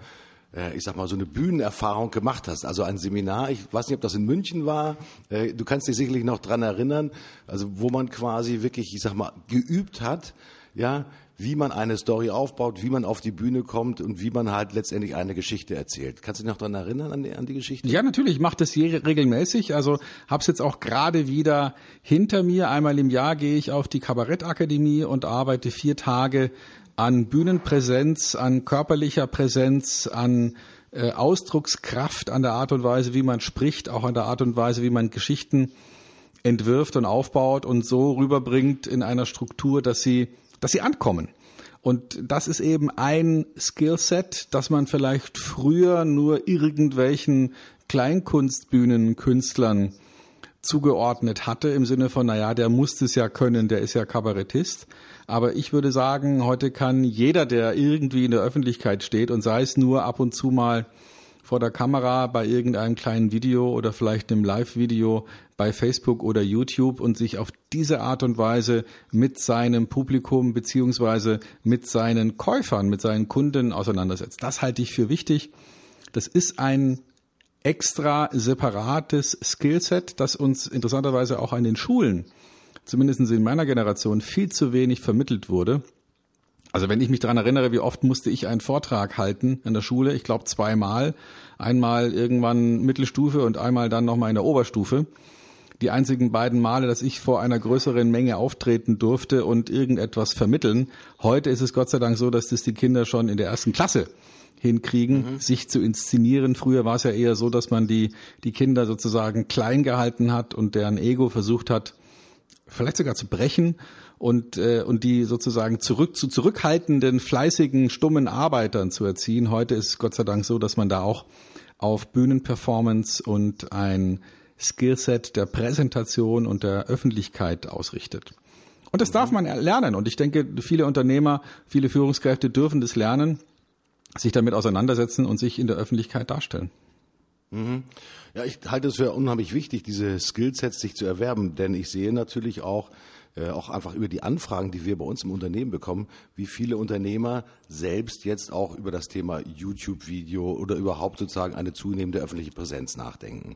ich sag mal, so eine Bühnenerfahrung gemacht hast. Also ein Seminar, ich weiß nicht, ob das in München war, äh, du kannst dich sicherlich noch dran erinnern, also wo man quasi wirklich, ich sag mal, geübt hat, ja, wie man eine Story aufbaut, wie man auf die Bühne kommt und wie man halt letztendlich eine Geschichte erzählt. Kannst du dich noch daran erinnern an die, an die Geschichte? Ja, natürlich. Ich mache das hier regelmäßig. Also habe es jetzt auch gerade wieder hinter mir. Einmal im Jahr gehe ich auf die Kabarettakademie und arbeite vier Tage an Bühnenpräsenz, an körperlicher Präsenz, an äh, Ausdruckskraft, an der Art und Weise, wie man spricht, auch an der Art und Weise, wie man Geschichten entwirft und aufbaut und so rüberbringt in einer Struktur, dass sie, dass sie ankommen. Und das ist eben ein Skillset, das man vielleicht früher nur irgendwelchen Kleinkunstbühnenkünstlern zugeordnet hatte, im Sinne von, naja, der muss es ja können, der ist ja Kabarettist. Aber ich würde sagen, heute kann jeder, der irgendwie in der Öffentlichkeit steht und sei es nur ab und zu mal vor der Kamera bei irgendeinem kleinen Video oder vielleicht einem Live-Video bei Facebook oder YouTube und sich auf diese Art und Weise mit seinem Publikum beziehungsweise mit seinen Käufern, mit seinen Kunden auseinandersetzt. Das halte ich für wichtig. Das ist ein extra separates Skillset, das uns interessanterweise auch an den Schulen zumindest in meiner Generation, viel zu wenig vermittelt wurde. Also wenn ich mich daran erinnere, wie oft musste ich einen Vortrag halten in der Schule, ich glaube zweimal, einmal irgendwann Mittelstufe und einmal dann nochmal in der Oberstufe. Die einzigen beiden Male, dass ich vor einer größeren Menge auftreten durfte und irgendetwas vermitteln. Heute ist es Gott sei Dank so, dass das die Kinder schon in der ersten Klasse hinkriegen, mhm. sich zu inszenieren. Früher war es ja eher so, dass man die, die Kinder sozusagen klein gehalten hat und deren Ego versucht hat, vielleicht sogar zu brechen und, äh, und die sozusagen zurück zu zurückhaltenden, fleißigen, stummen Arbeitern zu erziehen. Heute ist es Gott sei Dank so, dass man da auch auf Bühnenperformance und ein Skillset der Präsentation und der Öffentlichkeit ausrichtet. Und das darf man lernen. Und ich denke, viele Unternehmer, viele Führungskräfte dürfen das lernen, sich damit auseinandersetzen und sich in der Öffentlichkeit darstellen. Mhm. Ja, ich halte es für unheimlich wichtig, diese Skillsets sich zu erwerben, denn ich sehe natürlich auch, äh, auch einfach über die Anfragen, die wir bei uns im Unternehmen bekommen, wie viele Unternehmer selbst jetzt auch über das Thema YouTube-Video oder überhaupt sozusagen eine zunehmende öffentliche Präsenz nachdenken.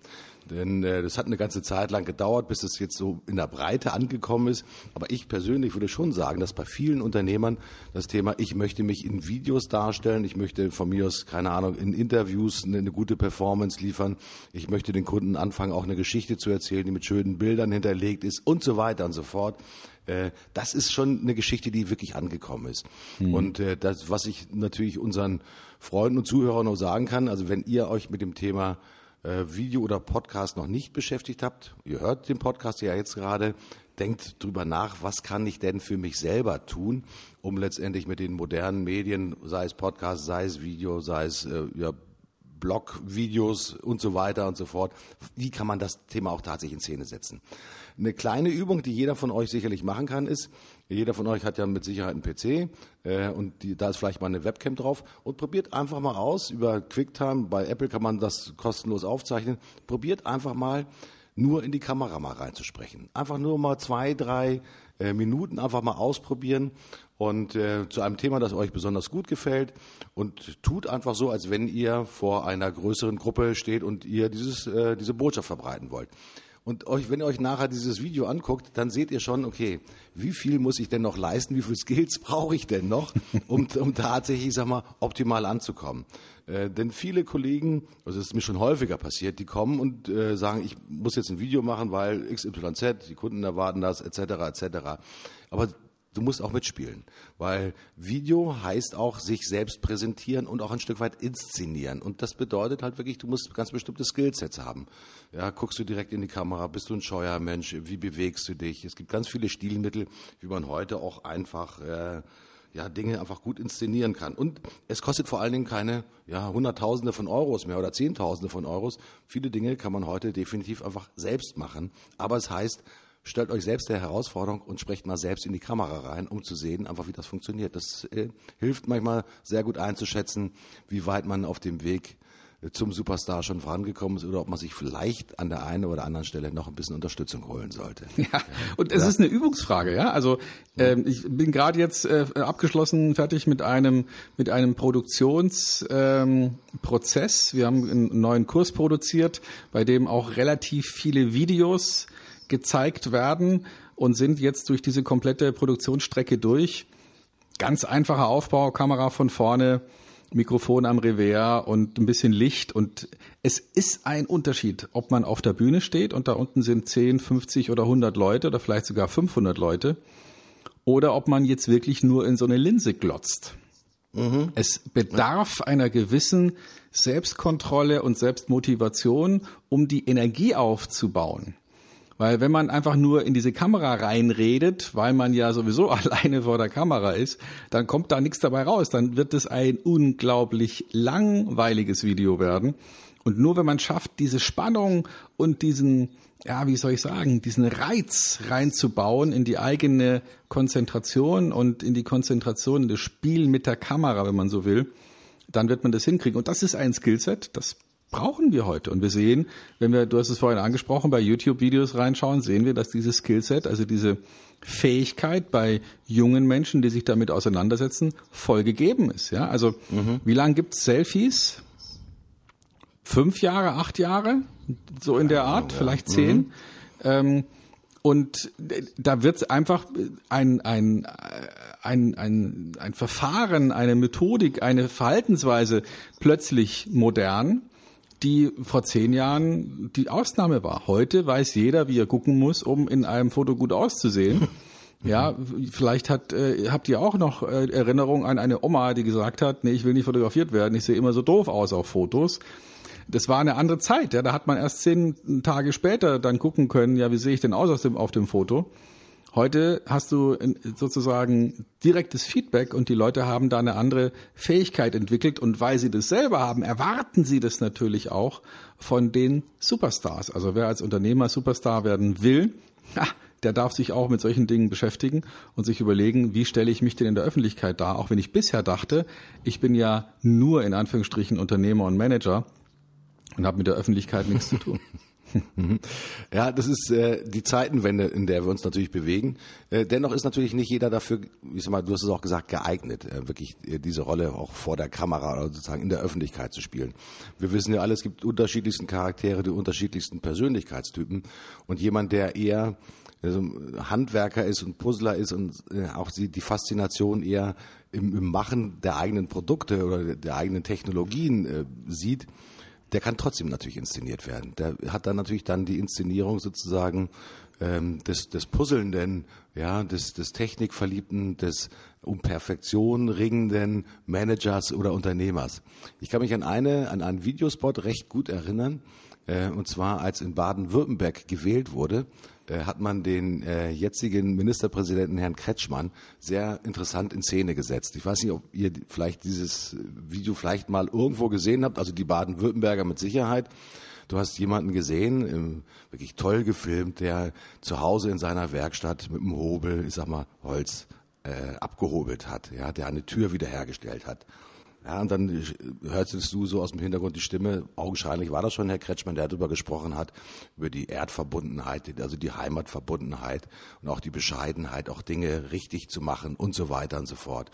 Denn äh, das hat eine ganze Zeit lang gedauert, bis es jetzt so in der Breite angekommen ist. Aber ich persönlich würde schon sagen, dass bei vielen Unternehmern das Thema, ich möchte mich in Videos darstellen, ich möchte von mir aus, keine Ahnung, in Interviews eine, eine gute Performance liefern, ich möchte den Kunden anfangen, auch eine Geschichte zu erzählen, die mit schönen Bildern hinterlegt ist und so weiter und so fort äh, das ist schon eine Geschichte, die wirklich angekommen ist. Mhm. Und äh, das, was ich natürlich unseren Freunden und Zuhörern noch sagen kann, also wenn ihr euch mit dem Thema Video oder Podcast noch nicht beschäftigt habt, ihr hört den Podcast ja jetzt gerade, denkt drüber nach, was kann ich denn für mich selber tun, um letztendlich mit den modernen Medien, sei es Podcast, sei es Video, sei es äh, ja, Blog-Videos und so weiter und so fort, wie kann man das Thema auch tatsächlich in Szene setzen? Eine kleine Übung, die jeder von euch sicherlich machen kann, ist, jeder von euch hat ja mit Sicherheit einen PC äh, und die, da ist vielleicht mal eine Webcam drauf und probiert einfach mal aus über QuickTime. Bei Apple kann man das kostenlos aufzeichnen. Probiert einfach mal nur in die Kamera mal reinzusprechen. Einfach nur mal zwei, drei äh, Minuten einfach mal ausprobieren und äh, zu einem Thema, das euch besonders gut gefällt und tut einfach so, als wenn ihr vor einer größeren Gruppe steht und ihr dieses, äh, diese Botschaft verbreiten wollt. Und euch, wenn ihr euch nachher dieses Video anguckt, dann seht ihr schon, okay, wie viel muss ich denn noch leisten, wie viele Skills [laughs] brauche ich denn noch, um, um tatsächlich, sag mal, optimal anzukommen. Äh, denn viele Kollegen, also es ist mir schon häufiger passiert, die kommen und äh, sagen, ich muss jetzt ein Video machen, weil XYZ, die Kunden erwarten das, etc., etc. Aber du musst auch mitspielen, weil Video heißt auch sich selbst präsentieren und auch ein Stück weit inszenieren. Und das bedeutet halt wirklich, du musst ganz bestimmte Skillsets haben. Ja, guckst du direkt in die Kamera, bist du ein scheuer Mensch, wie bewegst du dich? Es gibt ganz viele Stilmittel, wie man heute auch einfach äh, ja, Dinge einfach gut inszenieren kann. Und es kostet vor allen Dingen keine ja, Hunderttausende von Euros mehr oder Zehntausende von Euros. Viele Dinge kann man heute definitiv einfach selbst machen. Aber es heißt, stellt euch selbst der Herausforderung und sprecht mal selbst in die Kamera rein, um zu sehen, einfach wie das funktioniert. Das äh, hilft manchmal sehr gut einzuschätzen, wie weit man auf dem Weg zum Superstar schon vorangekommen ist oder ob man sich vielleicht an der einen oder anderen Stelle noch ein bisschen Unterstützung holen sollte. Ja, und es ja. ist eine Übungsfrage, ja. Also ähm, ich bin gerade jetzt äh, abgeschlossen, fertig mit einem mit einem Produktionsprozess. Ähm, Wir haben einen neuen Kurs produziert, bei dem auch relativ viele Videos gezeigt werden und sind jetzt durch diese komplette Produktionsstrecke durch. Ganz einfacher Aufbau, Kamera von vorne, Mikrofon am Revers und ein bisschen Licht. Und es ist ein Unterschied, ob man auf der Bühne steht und da unten sind 10, 50 oder 100 Leute oder vielleicht sogar 500 Leute oder ob man jetzt wirklich nur in so eine Linse glotzt. Mhm. Es bedarf einer gewissen Selbstkontrolle und Selbstmotivation, um die Energie aufzubauen. Weil wenn man einfach nur in diese Kamera reinredet, weil man ja sowieso [laughs] alleine vor der Kamera ist, dann kommt da nichts dabei raus. Dann wird es ein unglaublich langweiliges Video werden. Und nur wenn man schafft, diese Spannung und diesen, ja, wie soll ich sagen, diesen Reiz reinzubauen in die eigene Konzentration und in die Konzentration, in das Spiel mit der Kamera, wenn man so will, dann wird man das hinkriegen. Und das ist ein Skillset, das brauchen wir heute. Und wir sehen, wenn wir, du hast es vorhin angesprochen, bei YouTube-Videos reinschauen, sehen wir, dass dieses Skillset, also diese Fähigkeit bei jungen Menschen, die sich damit auseinandersetzen, voll gegeben ist. Ja, also mhm. wie lange gibt's Selfies? Fünf Jahre, acht Jahre, so in der Art, ja, vielleicht zehn. Mhm. Ähm, und da wird einfach ein, ein, ein, ein, ein Verfahren, eine Methodik, eine Verhaltensweise plötzlich modern, die vor zehn Jahren die Ausnahme war. Heute weiß jeder, wie er gucken muss, um in einem Foto gut auszusehen. [laughs] Ja, vielleicht hat, äh, habt ihr auch noch äh, Erinnerung an eine Oma, die gesagt hat, nee, ich will nicht fotografiert werden, ich sehe immer so doof aus auf Fotos. Das war eine andere Zeit, ja, da hat man erst zehn Tage später dann gucken können, ja, wie sehe ich denn aus, aus dem, auf dem Foto. Heute hast du sozusagen direktes Feedback und die Leute haben da eine andere Fähigkeit entwickelt und weil sie das selber haben, erwarten sie das natürlich auch von den Superstars. Also wer als Unternehmer Superstar werden will, [laughs] der darf sich auch mit solchen Dingen beschäftigen und sich überlegen, wie stelle ich mich denn in der Öffentlichkeit dar, auch wenn ich bisher dachte, ich bin ja nur in Anführungsstrichen Unternehmer und Manager und habe mit der Öffentlichkeit nichts zu tun. [laughs] Ja, das ist äh, die Zeitenwende, in der wir uns natürlich bewegen. Äh, dennoch ist natürlich nicht jeder dafür, wie sag mal, du hast es auch gesagt, geeignet, äh, wirklich äh, diese Rolle auch vor der Kamera oder sozusagen in der Öffentlichkeit zu spielen. Wir wissen ja alle, es gibt unterschiedlichsten Charaktere, die unterschiedlichsten Persönlichkeitstypen und jemand, der eher also Handwerker ist und Puzzler ist und äh, auch die, die Faszination eher im, im Machen der eigenen Produkte oder der eigenen Technologien äh, sieht, der kann trotzdem natürlich inszeniert werden. Der hat dann natürlich dann die Inszenierung sozusagen ähm, des, des Puzzlenden, ja, des, des Technikverliebten, des um Perfektion ringenden Managers oder Unternehmers. Ich kann mich an eine, an einen Videospot recht gut erinnern, äh, und zwar als in Baden-Württemberg gewählt wurde, hat man den äh, jetzigen Ministerpräsidenten Herrn Kretschmann sehr interessant in Szene gesetzt. Ich weiß nicht, ob ihr vielleicht dieses Video vielleicht mal irgendwo gesehen habt, also die Baden-Württemberger mit Sicherheit. Du hast jemanden gesehen, im, wirklich toll gefilmt, der zu Hause in seiner Werkstatt mit dem Hobel, ich sag mal, Holz äh, abgehobelt hat, ja, der eine Tür wiederhergestellt hat. Ja, und dann hörtest du so aus dem Hintergrund die Stimme, augenscheinlich war das schon Herr Kretschmann, der darüber gesprochen hat, über die Erdverbundenheit, also die Heimatverbundenheit und auch die Bescheidenheit, auch Dinge richtig zu machen und so weiter und so fort.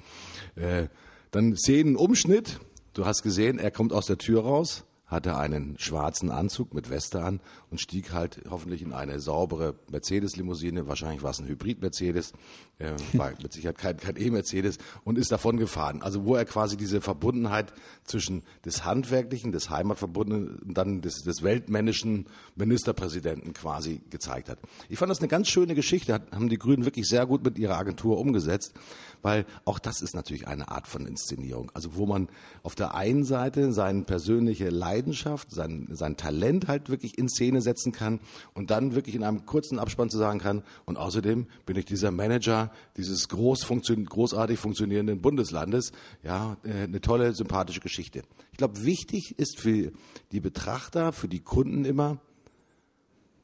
Äh, dann Szenenumschnitt, du hast gesehen, er kommt aus der Tür raus, hatte einen schwarzen Anzug mit Weste an und stieg halt hoffentlich in eine saubere Mercedes-Limousine, wahrscheinlich war es ein Hybrid-Mercedes, äh, war mit Sicherheit kein, kein E-Mercedes und ist davon gefahren. Also wo er quasi diese Verbundenheit zwischen des Handwerklichen, des Heimatverbundenen und dann des, des weltmännischen Ministerpräsidenten quasi gezeigt hat. Ich fand das eine ganz schöne Geschichte, hat, haben die Grünen wirklich sehr gut mit ihrer Agentur umgesetzt, weil auch das ist natürlich eine Art von Inszenierung. Also wo man auf der einen Seite seine persönliche Leidenschaft, sein, sein Talent halt wirklich in Szene setzen kann und dann wirklich in einem kurzen Abspann zu sagen kann, und außerdem bin ich dieser Manager dieses groß funktio großartig funktionierenden Bundeslandes. Ja, äh, eine tolle, sympathische Geschichte. Ich glaube, wichtig ist für die Betrachter, für die Kunden immer,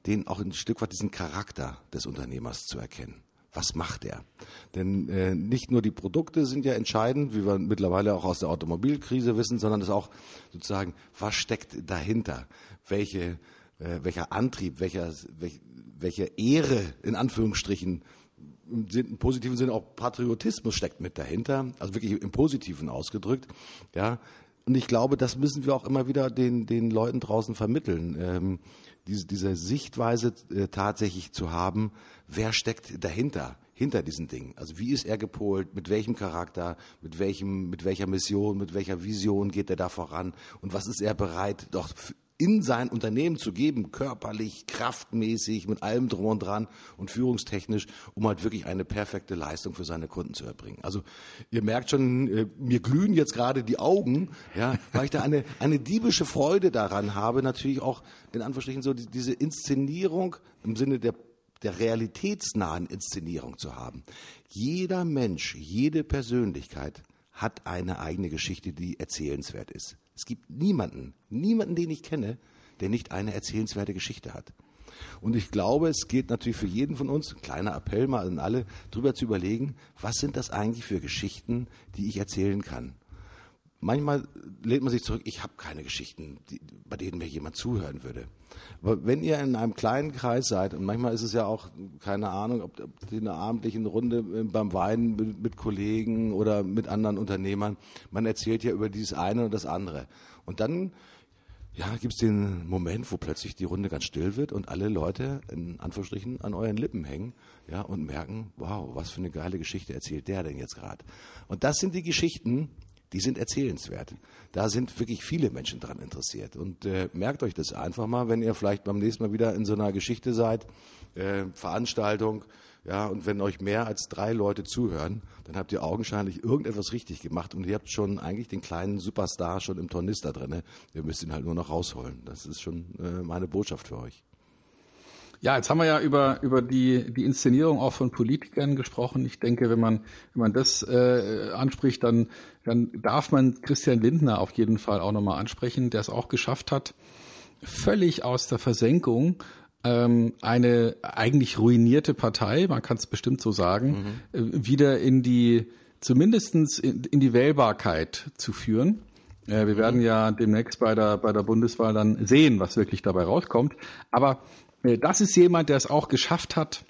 den auch ein Stück weit diesen Charakter des Unternehmers zu erkennen was macht er? Denn äh, nicht nur die Produkte sind ja entscheidend, wie wir mittlerweile auch aus der Automobilkrise wissen, sondern es auch sozusagen, was steckt dahinter? Welche, äh, welcher Antrieb, welcher, welch, welche Ehre in Anführungsstrichen im, im positiven Sinne auch Patriotismus steckt mit dahinter, also wirklich im Positiven ausgedrückt, ja. Und ich glaube, das müssen wir auch immer wieder den, den Leuten draußen vermitteln. Ähm, diese, diese Sichtweise äh, tatsächlich zu haben, wer steckt dahinter, hinter diesen Dingen. Also wie ist er gepolt, mit welchem Charakter, mit welchem, mit welcher Mission, mit welcher Vision geht er da voran? Und was ist er bereit, doch in sein Unternehmen zu geben, körperlich, kraftmäßig, mit allem drum und dran und führungstechnisch, um halt wirklich eine perfekte Leistung für seine Kunden zu erbringen. Also ihr merkt schon, äh, mir glühen jetzt gerade die Augen, ja, weil ich da eine, eine diebische Freude daran habe, natürlich auch in Anführungsstrichen so diese Inszenierung im Sinne der der realitätsnahen Inszenierung zu haben. Jeder Mensch, jede Persönlichkeit hat eine eigene Geschichte, die erzählenswert ist. Es gibt niemanden, niemanden, den ich kenne, der nicht eine erzählenswerte Geschichte hat. Und ich glaube, es geht natürlich für jeden von uns, ein kleiner Appell mal an alle, darüber zu überlegen, was sind das eigentlich für Geschichten, die ich erzählen kann. Manchmal lehnt man sich zurück, ich habe keine Geschichten, die, bei denen mir jemand zuhören würde. Aber wenn ihr in einem kleinen Kreis seid, und manchmal ist es ja auch, keine Ahnung, ob, ob in einer abendlichen Runde beim Weinen mit, mit, Kollegen oder mit anderen Unternehmern, man erzählt ja über dieses eine und das andere. Und dann ja, gibt es den Moment, wo plötzlich die Runde ganz still wird und alle Leute in Anführungsstrichen an euren Lippen hängen ja, und merken, wow, was für eine geile Geschichte erzählt der denn jetzt gerade. Und das sind die Geschichten, die sind erzählenswert. Da sind wirklich viele Menschen dran interessiert. Und äh, merkt euch das einfach mal, wenn ihr vielleicht beim nächsten Mal wieder in so einer Geschichte seid, äh, Veranstaltung, ja, und wenn euch mehr als drei Leute zuhören, dann habt ihr augenscheinlich irgendetwas richtig gemacht und ihr habt schon eigentlich den kleinen Superstar schon im Tornister drinne. Ihr müsst ihn halt nur noch rausholen. Das ist schon äh, meine Botschaft für euch. Ja, jetzt haben wir ja über, über die, die Inszenierung auch von Politikern gesprochen. Ich denke, wenn man, wenn man das äh, anspricht, dann, dann darf man Christian Lindner auf jeden Fall auch nochmal ansprechen, der es auch geschafft hat, völlig aus der Versenkung ähm, eine eigentlich ruinierte Partei, man kann es bestimmt so sagen, mhm. äh, wieder in die, zumindestens in, in die Wählbarkeit zu führen. Äh, wir mhm. werden ja demnächst bei der, bei der Bundeswahl dann sehen, was wirklich dabei rauskommt. Aber das ist jemand, der es auch geschafft hat,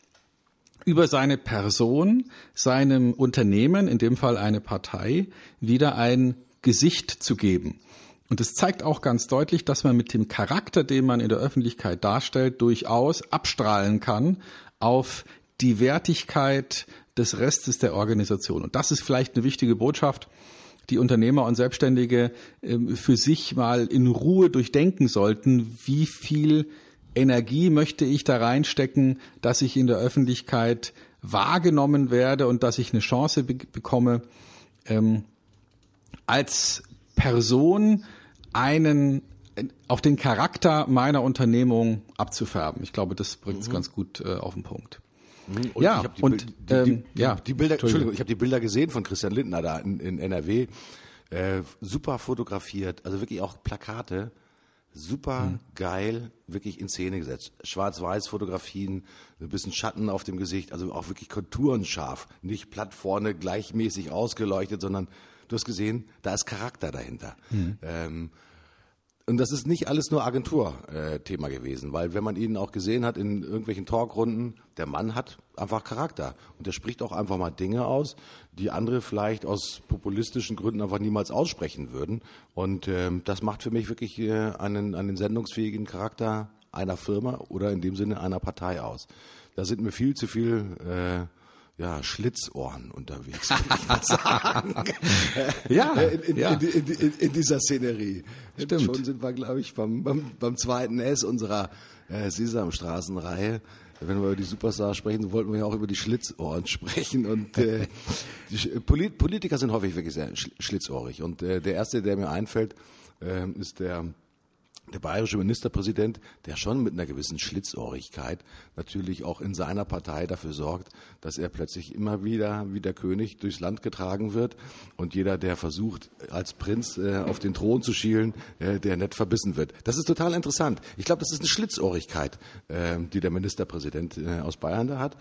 über seine Person, seinem Unternehmen, in dem Fall eine Partei, wieder ein Gesicht zu geben. Und es zeigt auch ganz deutlich, dass man mit dem Charakter, den man in der Öffentlichkeit darstellt, durchaus abstrahlen kann auf die Wertigkeit des Restes der Organisation. Und das ist vielleicht eine wichtige Botschaft, die Unternehmer und Selbstständige ähm, für sich mal in Ruhe durchdenken sollten, wie viel Energie möchte ich da reinstecken, dass ich in der Öffentlichkeit wahrgenommen werde und dass ich eine Chance be bekomme, ähm, als Person einen auf den Charakter meiner Unternehmung abzufärben. Ich glaube, das bringt es mhm. ganz gut äh, auf den Punkt. Mhm. Und ja, die, und die, ähm, die, ja, die Bilder, Entschuldigung, ich habe die Bilder gesehen von Christian Lindner da in, in NRW. Äh, super fotografiert, also wirklich auch Plakate super mhm. geil wirklich in Szene gesetzt. Schwarz-Weiß-Fotografien, ein bisschen Schatten auf dem Gesicht, also auch wirklich konturenscharf. Nicht platt vorne gleichmäßig ausgeleuchtet, sondern du hast gesehen, da ist Charakter dahinter. Mhm. Ähm, und das ist nicht alles nur Agentur-Thema äh, gewesen, weil wenn man ihn auch gesehen hat in irgendwelchen Talkrunden, der Mann hat einfach Charakter und der spricht auch einfach mal Dinge aus, die andere vielleicht aus populistischen Gründen einfach niemals aussprechen würden. Und ähm, das macht für mich wirklich äh, einen, einen sendungsfähigen Charakter einer Firma oder in dem Sinne einer Partei aus. Da sind mir viel zu viel äh, ja, Schlitzohren unterwegs, [laughs] würde ich mal sagen. ja, in, in, ja. In, in, dieser Szenerie. Stimmt. Schon sind wir, glaube ich, beim, beim, beim zweiten S unserer äh, Sesamstraßenreihe. Wenn wir über die Superstars sprechen, wollten wir ja auch über die Schlitzohren [laughs] sprechen. Und äh, die Politiker sind häufig wirklich sehr schlitzohrig. Und äh, der erste, der mir einfällt, äh, ist der der bayerische Ministerpräsident, der schon mit einer gewissen Schlitzohrigkeit natürlich auch in seiner Partei dafür sorgt, dass er plötzlich immer wieder wie der König durchs Land getragen wird und jeder, der versucht, als Prinz äh, auf den Thron zu schielen, äh, der nett verbissen wird. Das ist total interessant. Ich glaube, das ist eine Schlitzohrigkeit, äh, die der Ministerpräsident äh, aus Bayern da hat.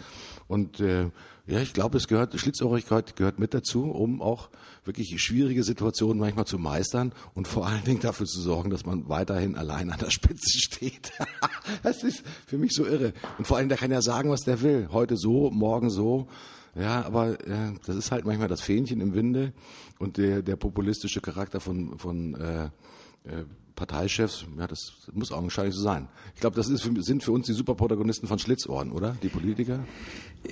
Und äh, ja, ich glaube, es gehört, Schlitzohrigkeit gehört mit dazu, um auch wirklich schwierige Situationen manchmal zu meistern und vor allen Dingen dafür zu sorgen, dass man weiterhin allein an der Spitze [laughs] steht. das ist für mich so irre. Und vor allem, der kann ja sagen, was der will. Heute so, morgen so. Ja, aber äh, das ist halt manchmal das Fähnchen im Winde und der, der populistische Charakter von, von äh, äh, Parteichefs, ja, das muss augenscheinlich so sein. Ich glaube, das ist sind für uns die Superprotagonisten von Schlitzohren, oder? Die Politiker?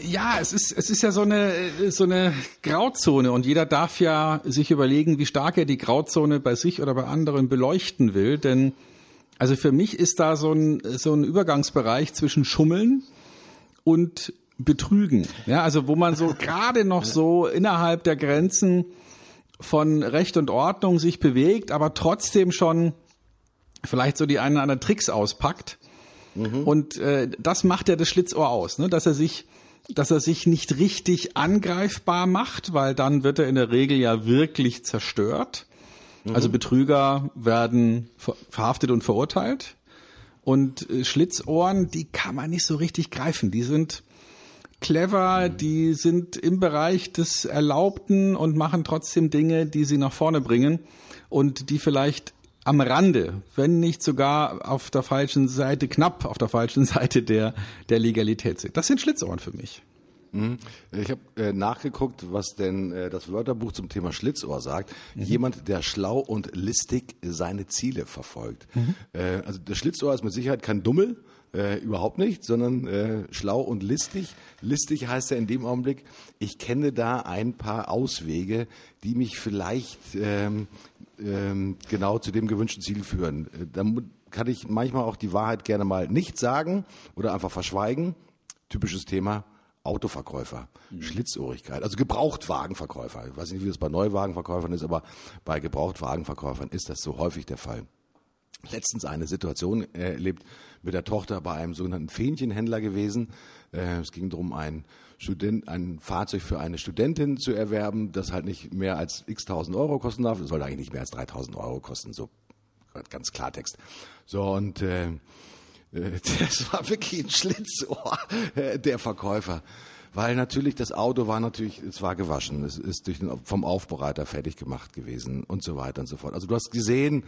Ja, es ist, es ist ja so eine, so eine Grauzone und jeder darf ja sich überlegen, wie stark er die Grauzone bei sich oder bei anderen beleuchten will, denn also für mich ist da so ein, so ein Übergangsbereich zwischen Schummeln und Betrügen. Ja, also wo man so [laughs] gerade noch so innerhalb der Grenzen von Recht und Ordnung sich bewegt, aber trotzdem schon vielleicht so die einen oder anderen Tricks auspackt. Mhm. Und äh, das macht ja das Schlitzohr aus, ne? dass er sich dass er sich nicht richtig angreifbar macht, weil dann wird er in der Regel ja wirklich zerstört. Mhm. Also Betrüger werden verhaftet und verurteilt. Und äh, Schlitzohren, die kann man nicht so richtig greifen. Die sind clever, mhm. die sind im Bereich des Erlaubten und machen trotzdem Dinge, die sie nach vorne bringen und die vielleicht am Rande, wenn nicht sogar auf der falschen Seite, knapp auf der falschen [laughs] Seite der, der Legalität sind. Das sind Schlitzohren für mich. Mhm. Ich habe äh, nachgeguckt, was denn äh, das Wörterbuch zum Thema Schlitzohr sagt. Mhm. Jemand, der schlau und listig seine Ziele verfolgt. Mhm. Äh, also das Schlitzohr ist mit Sicherheit kein Dummel, äh, überhaupt nicht, sondern äh, schlau und listig. Listig heißt ja in dem Augenblick, ich kenne da ein paar Auswege, die mich vielleicht ähm, ähm, genau zu dem gewünschten Ziel führen. Äh, da kann ich manchmal auch die Wahrheit gerne mal nicht sagen oder einfach verschweigen. Typisches Thema. Autoverkäufer, mhm. Schlitzohrigkeit, also Gebrauchtwagenverkäufer. Ich weiß nicht, wie das bei Neuwagenverkäufern ist, aber bei Gebrauchtwagenverkäufern ist das so häufig der Fall letztens eine Situation erlebt mit der Tochter bei einem sogenannten Fähnchenhändler gewesen. Äh, es ging darum, ein, Student, ein Fahrzeug für eine Studentin zu erwerben, das halt nicht mehr als x tausend Euro kosten darf. Das sollte eigentlich nicht mehr als 3000 Euro kosten, so ganz Klartext. So und äh, äh [laughs] das war wirklich ein Schlitzohr, der Verkäufer weil natürlich das Auto war natürlich, es war gewaschen, es ist durch den, vom Aufbereiter fertig gemacht gewesen und so weiter und so fort. Also du hast gesehen,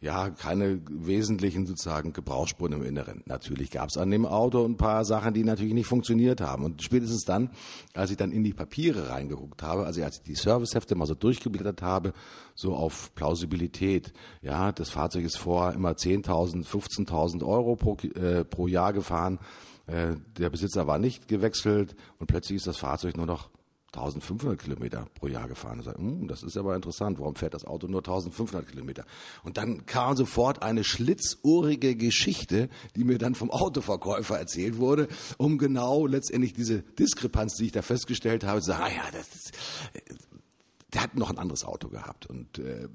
ja, keine wesentlichen sozusagen Gebrauchsspuren im Inneren. Natürlich gab es an dem Auto ein paar Sachen, die natürlich nicht funktioniert haben. Und spätestens dann, als ich dann in die Papiere reingeguckt habe, also als ich die Servicehefte mal so durchgeblättert habe, so auf Plausibilität, ja, das Fahrzeug ist vor immer 10.000, 15.000 Euro pro, äh, pro Jahr gefahren äh, der Besitzer war nicht gewechselt und plötzlich ist das Fahrzeug nur noch 1500 Kilometer pro Jahr gefahren. Sage, hm, das ist aber interessant. Warum fährt das Auto nur 1500 Kilometer? Und dann kam sofort eine schlitzohrige Geschichte, die mir dann vom Autoverkäufer erzählt wurde, um genau letztendlich diese Diskrepanz, die ich da festgestellt habe, zu sagen, ah ja, das ist, der hat noch ein anderes Auto gehabt und äh,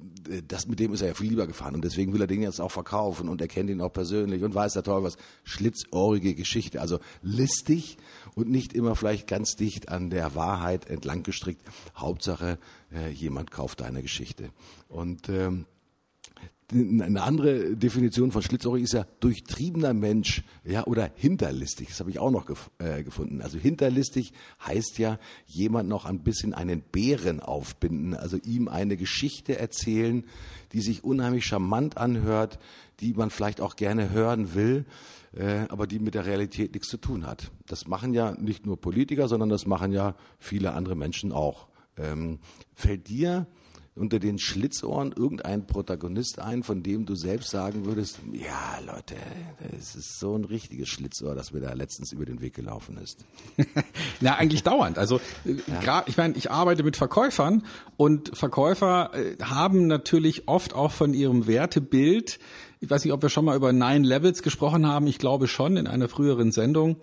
das mit dem ist er ja viel lieber gefahren und deswegen will er den jetzt auch verkaufen und er kennt ihn auch persönlich und weiß der Teufel was. Schlitzohrige Geschichte, also listig und nicht immer vielleicht ganz dicht an der Wahrheit entlang gestrickt. Hauptsache, äh, jemand kauft deine Geschichte. Und ähm, eine andere Definition von schlitzohrig ist ja durchtriebener Mensch, ja, oder hinterlistig. Das habe ich auch noch gef äh, gefunden. Also hinterlistig heißt ja jemand noch ein bisschen einen Bären aufbinden, also ihm eine Geschichte erzählen, die sich unheimlich charmant anhört, die man vielleicht auch gerne hören will, äh, aber die mit der Realität nichts zu tun hat. Das machen ja nicht nur Politiker, sondern das machen ja viele andere Menschen auch. Ähm, fällt dir unter den Schlitzohren irgendein Protagonist ein, von dem du selbst sagen würdest, ja Leute, es ist so ein richtiges Schlitzohr, das mir da letztens über den Weg gelaufen ist. [laughs] Na, eigentlich dauernd. Also äh, ja. ich meine, ich arbeite mit Verkäufern und Verkäufer äh, haben natürlich oft auch von ihrem Wertebild, ich weiß nicht, ob wir schon mal über Nine Levels gesprochen haben, ich glaube schon in einer früheren Sendung,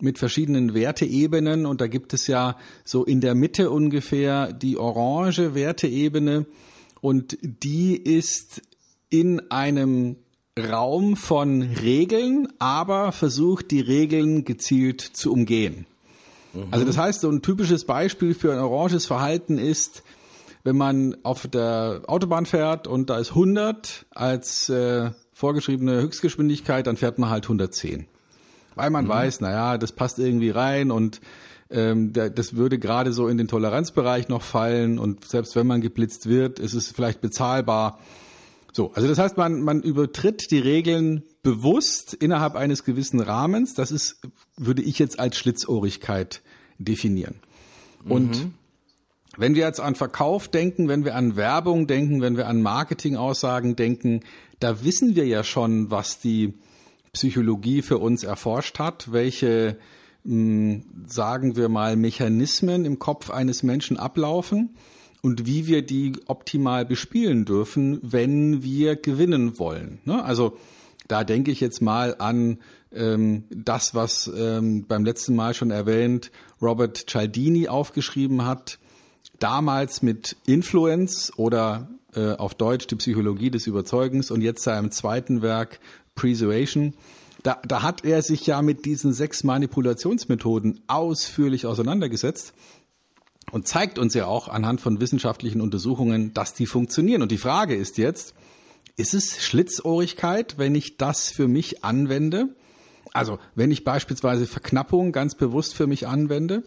mit verschiedenen Werteebenen und da gibt es ja so in der Mitte ungefähr die orange Werteebene und die ist in einem Raum von Regeln, aber versucht die Regeln gezielt zu umgehen. Mhm. Also das heißt, so ein typisches Beispiel für ein oranges Verhalten ist, wenn man auf der Autobahn fährt und da ist 100 als äh, vorgeschriebene Höchstgeschwindigkeit, dann fährt man halt 110 weil man mhm. weiß, naja, das passt irgendwie rein und ähm, das würde gerade so in den Toleranzbereich noch fallen und selbst wenn man geblitzt wird, ist es vielleicht bezahlbar. So, also das heißt, man, man übertritt die Regeln bewusst innerhalb eines gewissen Rahmens. Das ist, würde ich jetzt als Schlitzohrigkeit definieren. Und mhm. wenn wir jetzt an Verkauf denken, wenn wir an Werbung denken, wenn wir an Marketingaussagen denken, da wissen wir ja schon, was die Psychologie für uns erforscht hat, welche, hm, sagen wir mal, Mechanismen im Kopf eines Menschen ablaufen und wie wir die optimal bespielen dürfen, wenn wir gewinnen wollen. Ne? Also da denke ich jetzt mal an ähm, das, was ähm, beim letzten Mal schon erwähnt Robert Cialdini aufgeschrieben hat, damals mit Influence oder äh, auf Deutsch die Psychologie des Überzeugens und jetzt seinem zweiten Werk Persuasion. Da, da hat er sich ja mit diesen sechs Manipulationsmethoden ausführlich auseinandergesetzt und zeigt uns ja auch anhand von wissenschaftlichen Untersuchungen, dass die funktionieren. Und die Frage ist jetzt, ist es Schlitzohrigkeit, wenn ich das für mich anwende? Also wenn ich beispielsweise Verknappung ganz bewusst für mich anwende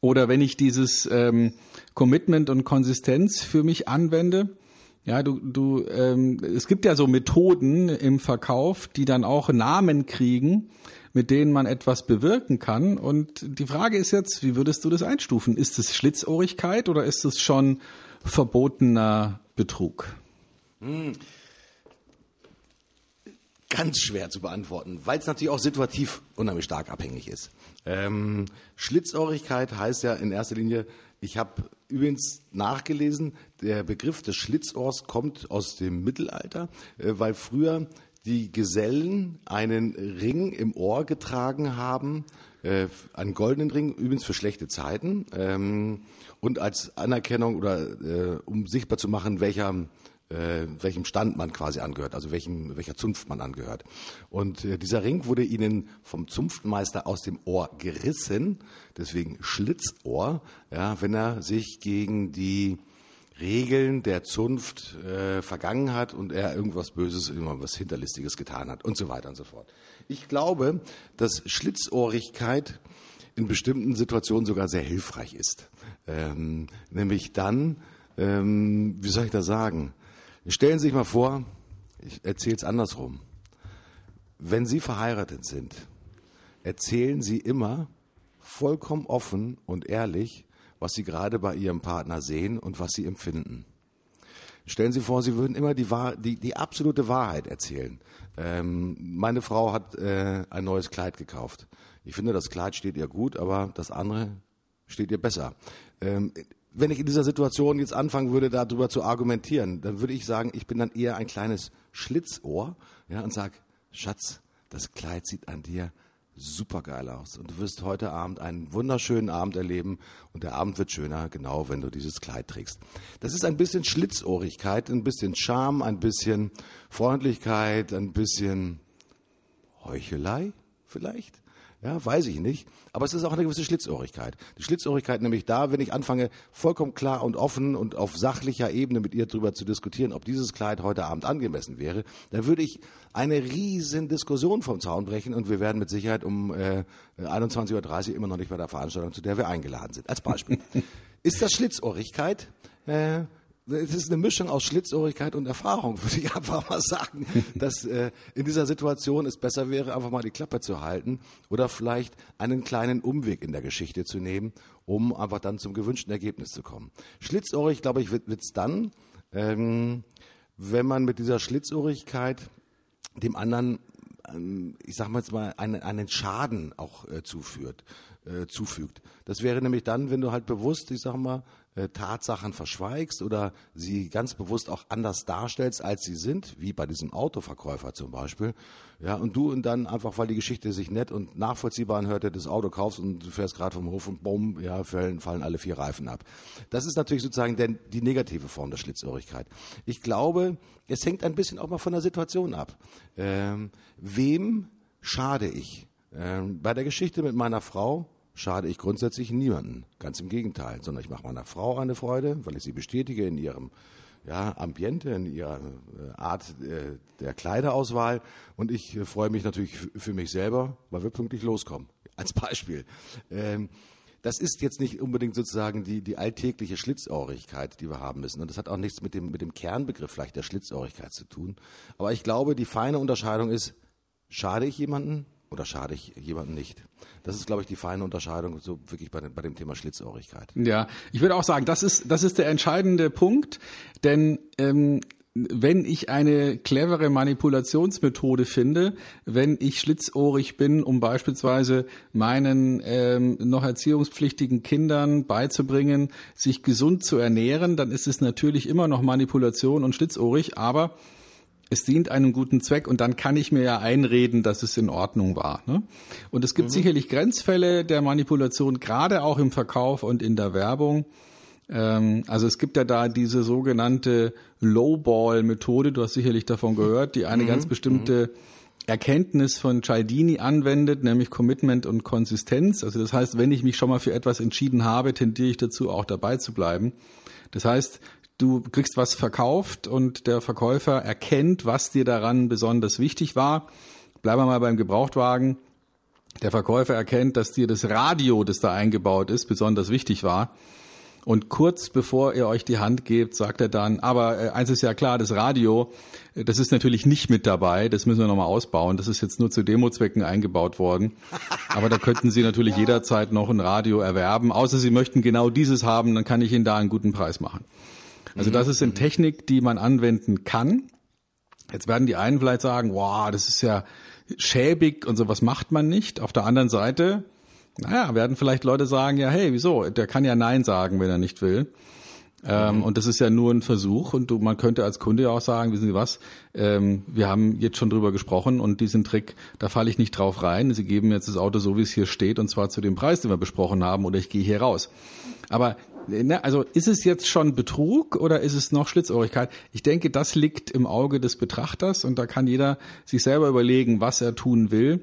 oder wenn ich dieses ähm, Commitment und Konsistenz für mich anwende, ja, du, du, ähm, es gibt ja so Methoden im Verkauf, die dann auch Namen kriegen, mit denen man etwas bewirken kann. Und die Frage ist jetzt, wie würdest du das einstufen? Ist es Schlitzohrigkeit oder ist es schon verbotener Betrug? Hm. Ganz schwer zu beantworten, weil es natürlich auch situativ unheimlich stark abhängig ist. Ähm, Schlitzohrigkeit heißt ja in erster Linie, ich habe übrigens nachgelesen, der Begriff des Schlitzohrs kommt aus dem Mittelalter, äh, weil früher die Gesellen einen Ring im Ohr getragen haben, äh, einen goldenen Ring, übrigens für schlechte Zeiten, ähm, und als Anerkennung oder äh, um sichtbar zu machen, welcher äh, welchem Stand man quasi angehört, also welchem, welcher Zunft man angehört. Und äh, dieser Ring wurde ihnen vom Zunftmeister aus dem Ohr gerissen, deswegen Schlitzohr, ja, wenn er sich gegen die Regeln der Zunft äh, vergangen hat und er irgendwas Böses, irgendwas Hinterlistiges getan hat und so weiter und so fort. Ich glaube, dass Schlitzohrigkeit in bestimmten Situationen sogar sehr hilfreich ist. Ähm, nämlich dann, ähm, wie soll ich das sagen? Stellen Sie sich mal vor, ich erzähle es andersrum. Wenn Sie verheiratet sind, erzählen Sie immer vollkommen offen und ehrlich, was Sie gerade bei Ihrem Partner sehen und was Sie empfinden. Stellen Sie vor, Sie würden immer die, Wahr die, die absolute Wahrheit erzählen. Ähm, meine Frau hat äh, ein neues Kleid gekauft. Ich finde, das Kleid steht ihr gut, aber das andere steht ihr besser. Ähm, wenn ich in dieser Situation jetzt anfangen würde, darüber zu argumentieren, dann würde ich sagen, ich bin dann eher ein kleines Schlitzohr ja, und sage, Schatz, das Kleid sieht an dir super geil aus und du wirst heute Abend einen wunderschönen Abend erleben und der Abend wird schöner, genau wenn du dieses Kleid trägst. Das ist ein bisschen Schlitzohrigkeit, ein bisschen Charme, ein bisschen Freundlichkeit, ein bisschen Heuchelei vielleicht. Ja, weiß ich nicht. Aber es ist auch eine gewisse Schlitzohrigkeit. Die Schlitzohrigkeit nämlich da, wenn ich anfange, vollkommen klar und offen und auf sachlicher Ebene mit ihr darüber zu diskutieren, ob dieses Kleid heute Abend angemessen wäre, dann würde ich eine riesen Diskussion vom Zaun brechen und wir werden mit Sicherheit um äh, 21.30 Uhr immer noch nicht bei der Veranstaltung, zu der wir eingeladen sind. Als Beispiel. [laughs] ist das Schlitzohrigkeit? Äh, es ist eine Mischung aus Schlitzohrigkeit und Erfahrung, [laughs] würde ich einfach mal sagen, dass äh, in dieser Situation es besser wäre, einfach mal die Klappe zu halten oder vielleicht einen kleinen Umweg in der Geschichte zu nehmen, um einfach dann zum gewünschten Ergebnis zu kommen. Schlitzohrig, glaube ich, wird es dann, ähm, wenn man mit dieser Schlitzohrigkeit dem anderen, ähm, ich sage mal jetzt mal, einen, einen Schaden auch äh, zuführt, äh, zufügt. Das wäre nämlich dann, wenn du halt bewusst, ich sage mal, äh, Tatsachen verschweigst oder sie ganz bewusst auch anders darstellst, als sie sind, wie bei diesem Autoverkäufer zum Beispiel. Ja, und du und dann einfach, weil die Geschichte sich nett und nachvollziehbar anhört, das Auto kaufst und du fährst gerade vom Hof und bumm, ja, fallen, fallen alle vier Reifen ab. Das ist natürlich sozusagen der, die negative Form der Schlitzohrigkeit. Ich glaube, es hängt ein bisschen auch mal von der Situation ab. Ähm, wem schade ich? Ähm, bei der Geschichte mit meiner Frau schade ich grundsätzlich niemanden. Ganz im Gegenteil, sondern ich mache meiner Frau eine Freude, weil ich sie bestätige in ihrem ja, Ambiente, in ihrer äh, Art äh, der Kleiderauswahl. Und ich äh, freue mich natürlich für mich selber, weil wir pünktlich loskommen. [laughs] Als Beispiel. Ähm, das ist jetzt nicht unbedingt sozusagen die, die alltägliche Schlitzohrigkeit, die wir haben müssen. Und das hat auch nichts mit dem, mit dem Kernbegriff vielleicht der Schlitzohrigkeit zu tun. Aber ich glaube, die feine Unterscheidung ist, schade ich jemanden oder schade ich jemanden nicht? Das ist, glaube ich, die feine Unterscheidung so wirklich bei, bei dem Thema Schlitzohrigkeit. Ja, ich würde auch sagen, das ist, das ist der entscheidende Punkt, denn ähm, wenn ich eine clevere Manipulationsmethode finde, wenn ich schlitzohrig bin, um beispielsweise meinen ähm, noch erziehungspflichtigen Kindern beizubringen, sich gesund zu ernähren, dann ist es natürlich immer noch Manipulation und schlitzohrig, aber es dient einem guten Zweck und dann kann ich mir ja einreden, dass es in Ordnung war. Ne? Und es gibt mhm. sicherlich Grenzfälle der Manipulation, gerade auch im Verkauf und in der Werbung. Ähm, also es gibt ja da diese sogenannte Lowball-Methode, du hast sicherlich davon gehört, die eine mhm. ganz bestimmte mhm. Erkenntnis von Cialdini anwendet, nämlich Commitment und Konsistenz. Also das heißt, wenn ich mich schon mal für etwas entschieden habe, tendiere ich dazu, auch dabei zu bleiben. Das heißt, du kriegst was verkauft und der Verkäufer erkennt, was dir daran besonders wichtig war. Bleiben wir mal beim Gebrauchtwagen. Der Verkäufer erkennt, dass dir das Radio, das da eingebaut ist, besonders wichtig war. Und kurz bevor ihr euch die Hand gebt, sagt er dann, aber äh, eins ist ja klar, das Radio, äh, das ist natürlich nicht mit dabei, das müssen wir nochmal ausbauen. Das ist jetzt nur zu Demozwecken eingebaut worden. [laughs] Aber da könnten Sie natürlich jederzeit noch ein Radio erwerben, außer Sie möchten genau dieses haben, dann kann ich Ihnen da einen guten Preis machen. Also das ist eine Technik, die man anwenden kann. Jetzt werden die einen vielleicht sagen, wow, das ist ja schäbig und sowas macht man nicht. Auf der anderen Seite naja, werden vielleicht Leute sagen, ja, hey, wieso? Der kann ja Nein sagen, wenn er nicht will. Ähm, mhm. Und das ist ja nur ein Versuch und du, man könnte als Kunde ja auch sagen, wissen Sie was, ähm, wir haben jetzt schon drüber gesprochen und diesen Trick, da falle ich nicht drauf rein. Sie geben jetzt das Auto so, wie es hier steht und zwar zu dem Preis, den wir besprochen haben oder ich gehe hier raus. Aber also ist es jetzt schon Betrug oder ist es noch Schlitzohrigkeit? Ich denke, das liegt im Auge des Betrachters und da kann jeder sich selber überlegen, was er tun will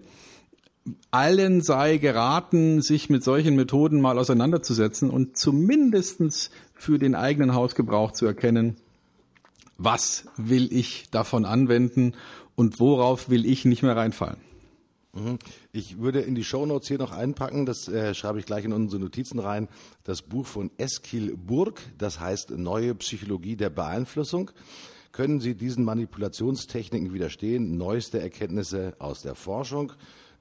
allen sei geraten, sich mit solchen Methoden mal auseinanderzusetzen und zumindestens für den eigenen Hausgebrauch zu erkennen, was will ich davon anwenden und worauf will ich nicht mehr reinfallen. Mhm. Ich würde in die Shownotes hier noch einpacken, das äh, schreibe ich gleich in unsere Notizen rein, das Buch von Eskil Burg, das heißt Neue Psychologie der Beeinflussung. Können Sie diesen Manipulationstechniken widerstehen? Neueste Erkenntnisse aus der Forschung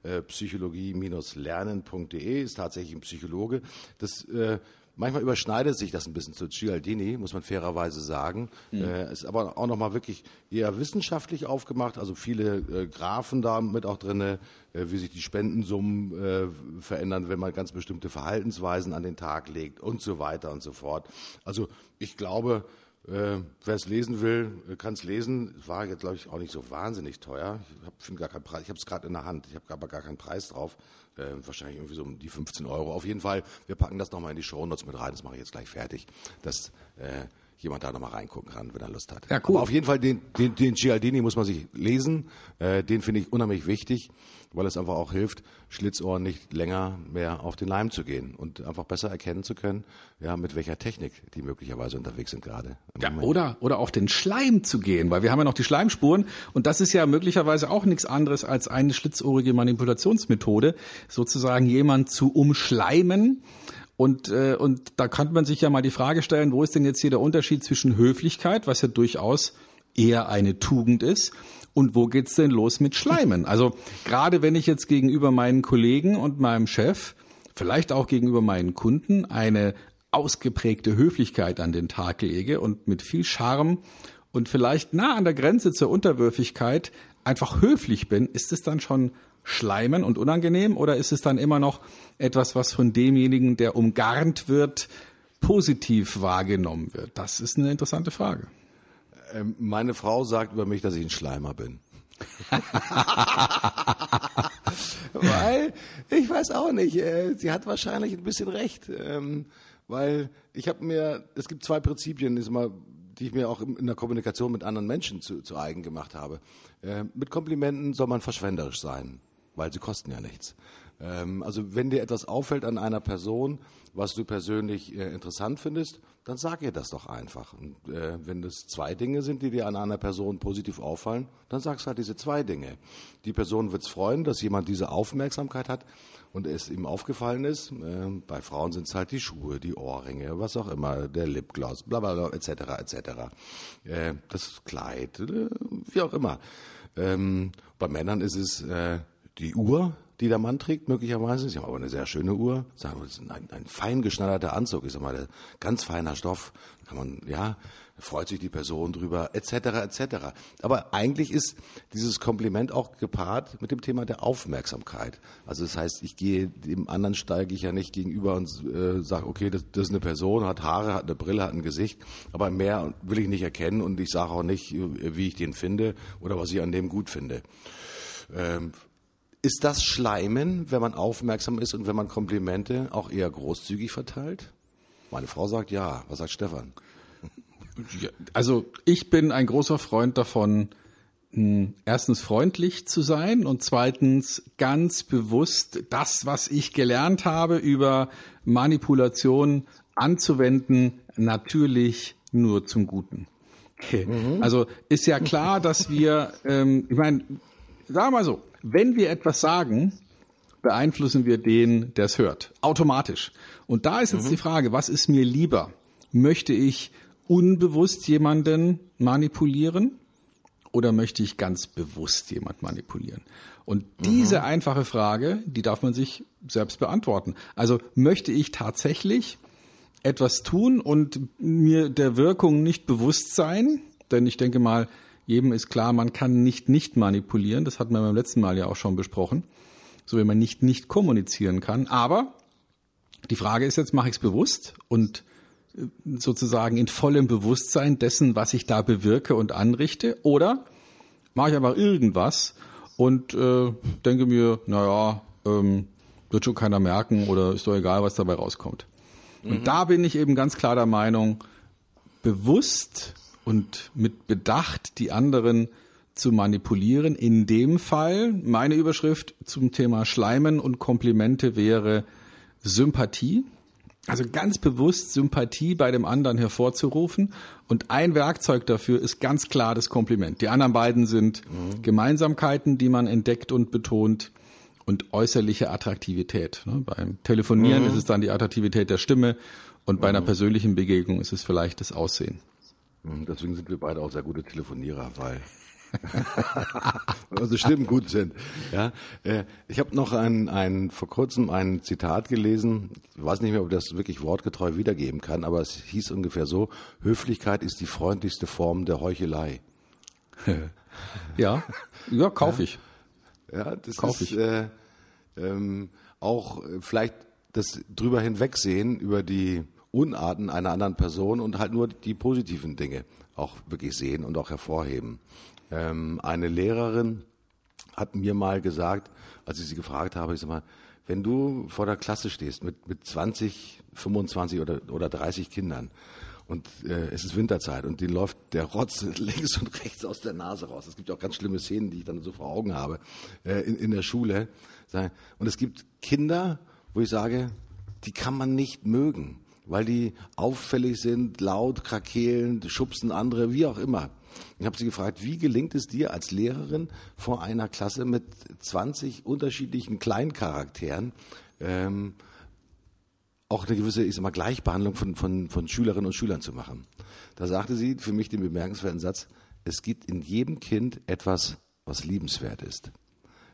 äh, psychologie-lernen.de, ist tatsächlich ein Psychologe. Das äh, Manchmal überschneidet sich das ein bisschen zu Cialdini, muss man fairerweise sagen. Mhm. Äh, ist aber auch nochmal wirklich eher wissenschaftlich aufgemacht, also viele äh, Graphen da mit auch drin, äh, wie sich die Spendensummen äh, verändern, wenn man ganz bestimmte Verhaltensweisen an den Tag legt und so weiter und so fort. Also ich glaube, äh, Wer es lesen will, äh, kann es lesen. Es war jetzt, glaube ich, auch nicht so wahnsinnig teuer. Ich habe gar keinen Preis. Ich habe es gerade in der Hand. Ich habe aber gar keinen Preis drauf. Äh, wahrscheinlich irgendwie so um die 15 Euro. Auf jeden Fall, wir packen das nochmal in die Show Notes mit rein. Das mache ich jetzt gleich fertig, dass äh, jemand da nochmal reingucken kann, wenn er Lust hat. Ja, cool. Aber auf jeden Fall, den, den, den Gialdini muss man sich lesen. Äh, den finde ich unheimlich wichtig weil es einfach auch hilft, Schlitzohren nicht länger mehr auf den Leim zu gehen und einfach besser erkennen zu können, ja, mit welcher Technik die möglicherweise unterwegs sind gerade. Ja, oder, oder auf den Schleim zu gehen, weil wir haben ja noch die Schleimspuren und das ist ja möglicherweise auch nichts anderes als eine schlitzohrige Manipulationsmethode, sozusagen jemand zu umschleimen. Und, äh, und da kann man sich ja mal die Frage stellen, wo ist denn jetzt hier der Unterschied zwischen Höflichkeit, was ja durchaus eher eine Tugend ist, und wo geht's denn los mit Schleimen? Also gerade wenn ich jetzt gegenüber meinen Kollegen und meinem Chef, vielleicht auch gegenüber meinen Kunden eine ausgeprägte Höflichkeit an den Tag lege und mit viel Charme und vielleicht nah an der Grenze zur Unterwürfigkeit einfach höflich bin, ist es dann schon Schleimen und unangenehm oder ist es dann immer noch etwas, was von demjenigen, der umgarnt wird, positiv wahrgenommen wird? Das ist eine interessante Frage. Ähm, meine Frau sagt über mich, dass ich ein Schleimer bin. [laughs] weil, ich weiß auch nicht, äh, sie hat wahrscheinlich ein bisschen recht, ähm, weil ich habe mir, es gibt zwei Prinzipien, die ich mir auch in der Kommunikation mit anderen Menschen zu, zu eigen gemacht habe. Äh, mit Komplimenten soll man verschwenderisch sein, weil sie kosten ja nichts. Ähm, also wenn dir etwas auffällt an einer Person, was du persönlich äh, interessant findest, dann sag ihr das doch einfach. Und äh, wenn das zwei Dinge sind, die dir an einer Person positiv auffallen, dann sagst halt diese zwei Dinge. Die Person wird es freuen, dass jemand diese Aufmerksamkeit hat und es ihm aufgefallen ist. Äh, bei Frauen sind es halt die Schuhe, die Ohrringe, was auch immer, der Lipgloss, bla bla bla, etc. etc. Äh, das Kleid, äh, wie auch immer. Ähm, bei Männern ist es äh, die Uhr, die der Mann trägt, möglicherweise. Sie haben aber eine sehr schöne Uhr. Sagen wir, ist ein, ein fein geschneiderter Anzug. Ich sag mal, ganz feiner Stoff. Kann man, ja, freut sich die Person drüber, etc., etc. Aber eigentlich ist dieses Kompliment auch gepaart mit dem Thema der Aufmerksamkeit. Also das heißt, ich gehe dem anderen steige ich ja nicht gegenüber und äh, sage, okay, das, das ist eine Person, hat Haare, hat eine Brille, hat ein Gesicht, aber mehr will ich nicht erkennen und ich sage auch nicht, wie ich den finde oder was ich an dem gut finde. Ähm, ist das Schleimen, wenn man aufmerksam ist und wenn man Komplimente auch eher großzügig verteilt? Meine Frau sagt ja. Was sagt Stefan? Also ich bin ein großer Freund davon, hm, erstens freundlich zu sein und zweitens ganz bewusst das, was ich gelernt habe über Manipulation anzuwenden, natürlich nur zum Guten. Okay. Mhm. Also ist ja klar, dass wir, ähm, ich meine, sagen wir mal so, wenn wir etwas sagen beeinflussen wir den, der es hört. Automatisch. Und da ist jetzt mhm. die Frage, was ist mir lieber? Möchte ich unbewusst jemanden manipulieren oder möchte ich ganz bewusst jemand manipulieren? Und diese mhm. einfache Frage, die darf man sich selbst beantworten. Also möchte ich tatsächlich etwas tun und mir der Wirkung nicht bewusst sein? Denn ich denke mal, jedem ist klar, man kann nicht nicht manipulieren. Das hatten wir beim letzten Mal ja auch schon besprochen. So wie man nicht nicht kommunizieren kann. Aber die Frage ist jetzt, mache ich es bewusst und äh, sozusagen in vollem Bewusstsein dessen, was ich da bewirke und anrichte? Oder mache ich einfach irgendwas und äh, denke mir, naja, ähm, wird schon keiner merken oder ist doch egal, was dabei rauskommt. Und mhm. da bin ich eben ganz klar der Meinung, bewusst und mit Bedacht die anderen zu manipulieren. In dem Fall, meine Überschrift zum Thema Schleimen und Komplimente wäre Sympathie. Also ganz bewusst Sympathie bei dem anderen hervorzurufen. Und ein Werkzeug dafür ist ganz klar das Kompliment. Die anderen beiden sind mhm. Gemeinsamkeiten, die man entdeckt und betont und äußerliche Attraktivität. Ne? Beim Telefonieren mhm. ist es dann die Attraktivität der Stimme und bei einer mhm. persönlichen Begegnung ist es vielleicht das Aussehen. Mhm, deswegen sind wir beide auch sehr gute Telefonierer, [laughs] weil unsere Stimmen gut sind. Ja, äh, ich habe noch ein, ein vor kurzem ein Zitat gelesen. Ich weiß nicht mehr, ob ich das wirklich wortgetreu wiedergeben kann, aber es hieß ungefähr so: Höflichkeit ist die freundlichste Form der Heuchelei. [laughs] ja, ja, kaufe ich. Ja, das Kauf ist äh, ähm, auch äh, vielleicht das drüber hinwegsehen über die Unarten einer anderen Person und halt nur die positiven Dinge auch wirklich sehen und auch hervorheben. Ähm, eine Lehrerin hat mir mal gesagt, als ich sie gefragt habe, ich sag mal, wenn du vor der Klasse stehst mit, mit 20, 25 oder, oder 30 Kindern und äh, es ist Winterzeit und denen läuft der Rotz [laughs] links und rechts aus der Nase raus. Es gibt auch ganz schlimme Szenen, die ich dann so vor Augen habe äh, in, in der Schule. Und es gibt Kinder, wo ich sage, die kann man nicht mögen, weil die auffällig sind, laut, krakeelen, schubsen andere, wie auch immer. Ich habe sie gefragt, wie gelingt es dir als Lehrerin vor einer Klasse mit 20 unterschiedlichen Kleincharakteren, ähm, auch eine gewisse, ich sag mal, Gleichbehandlung von, von, von Schülerinnen und Schülern zu machen. Da sagte sie für mich den bemerkenswerten Satz, es gibt in jedem Kind etwas, was liebenswert ist.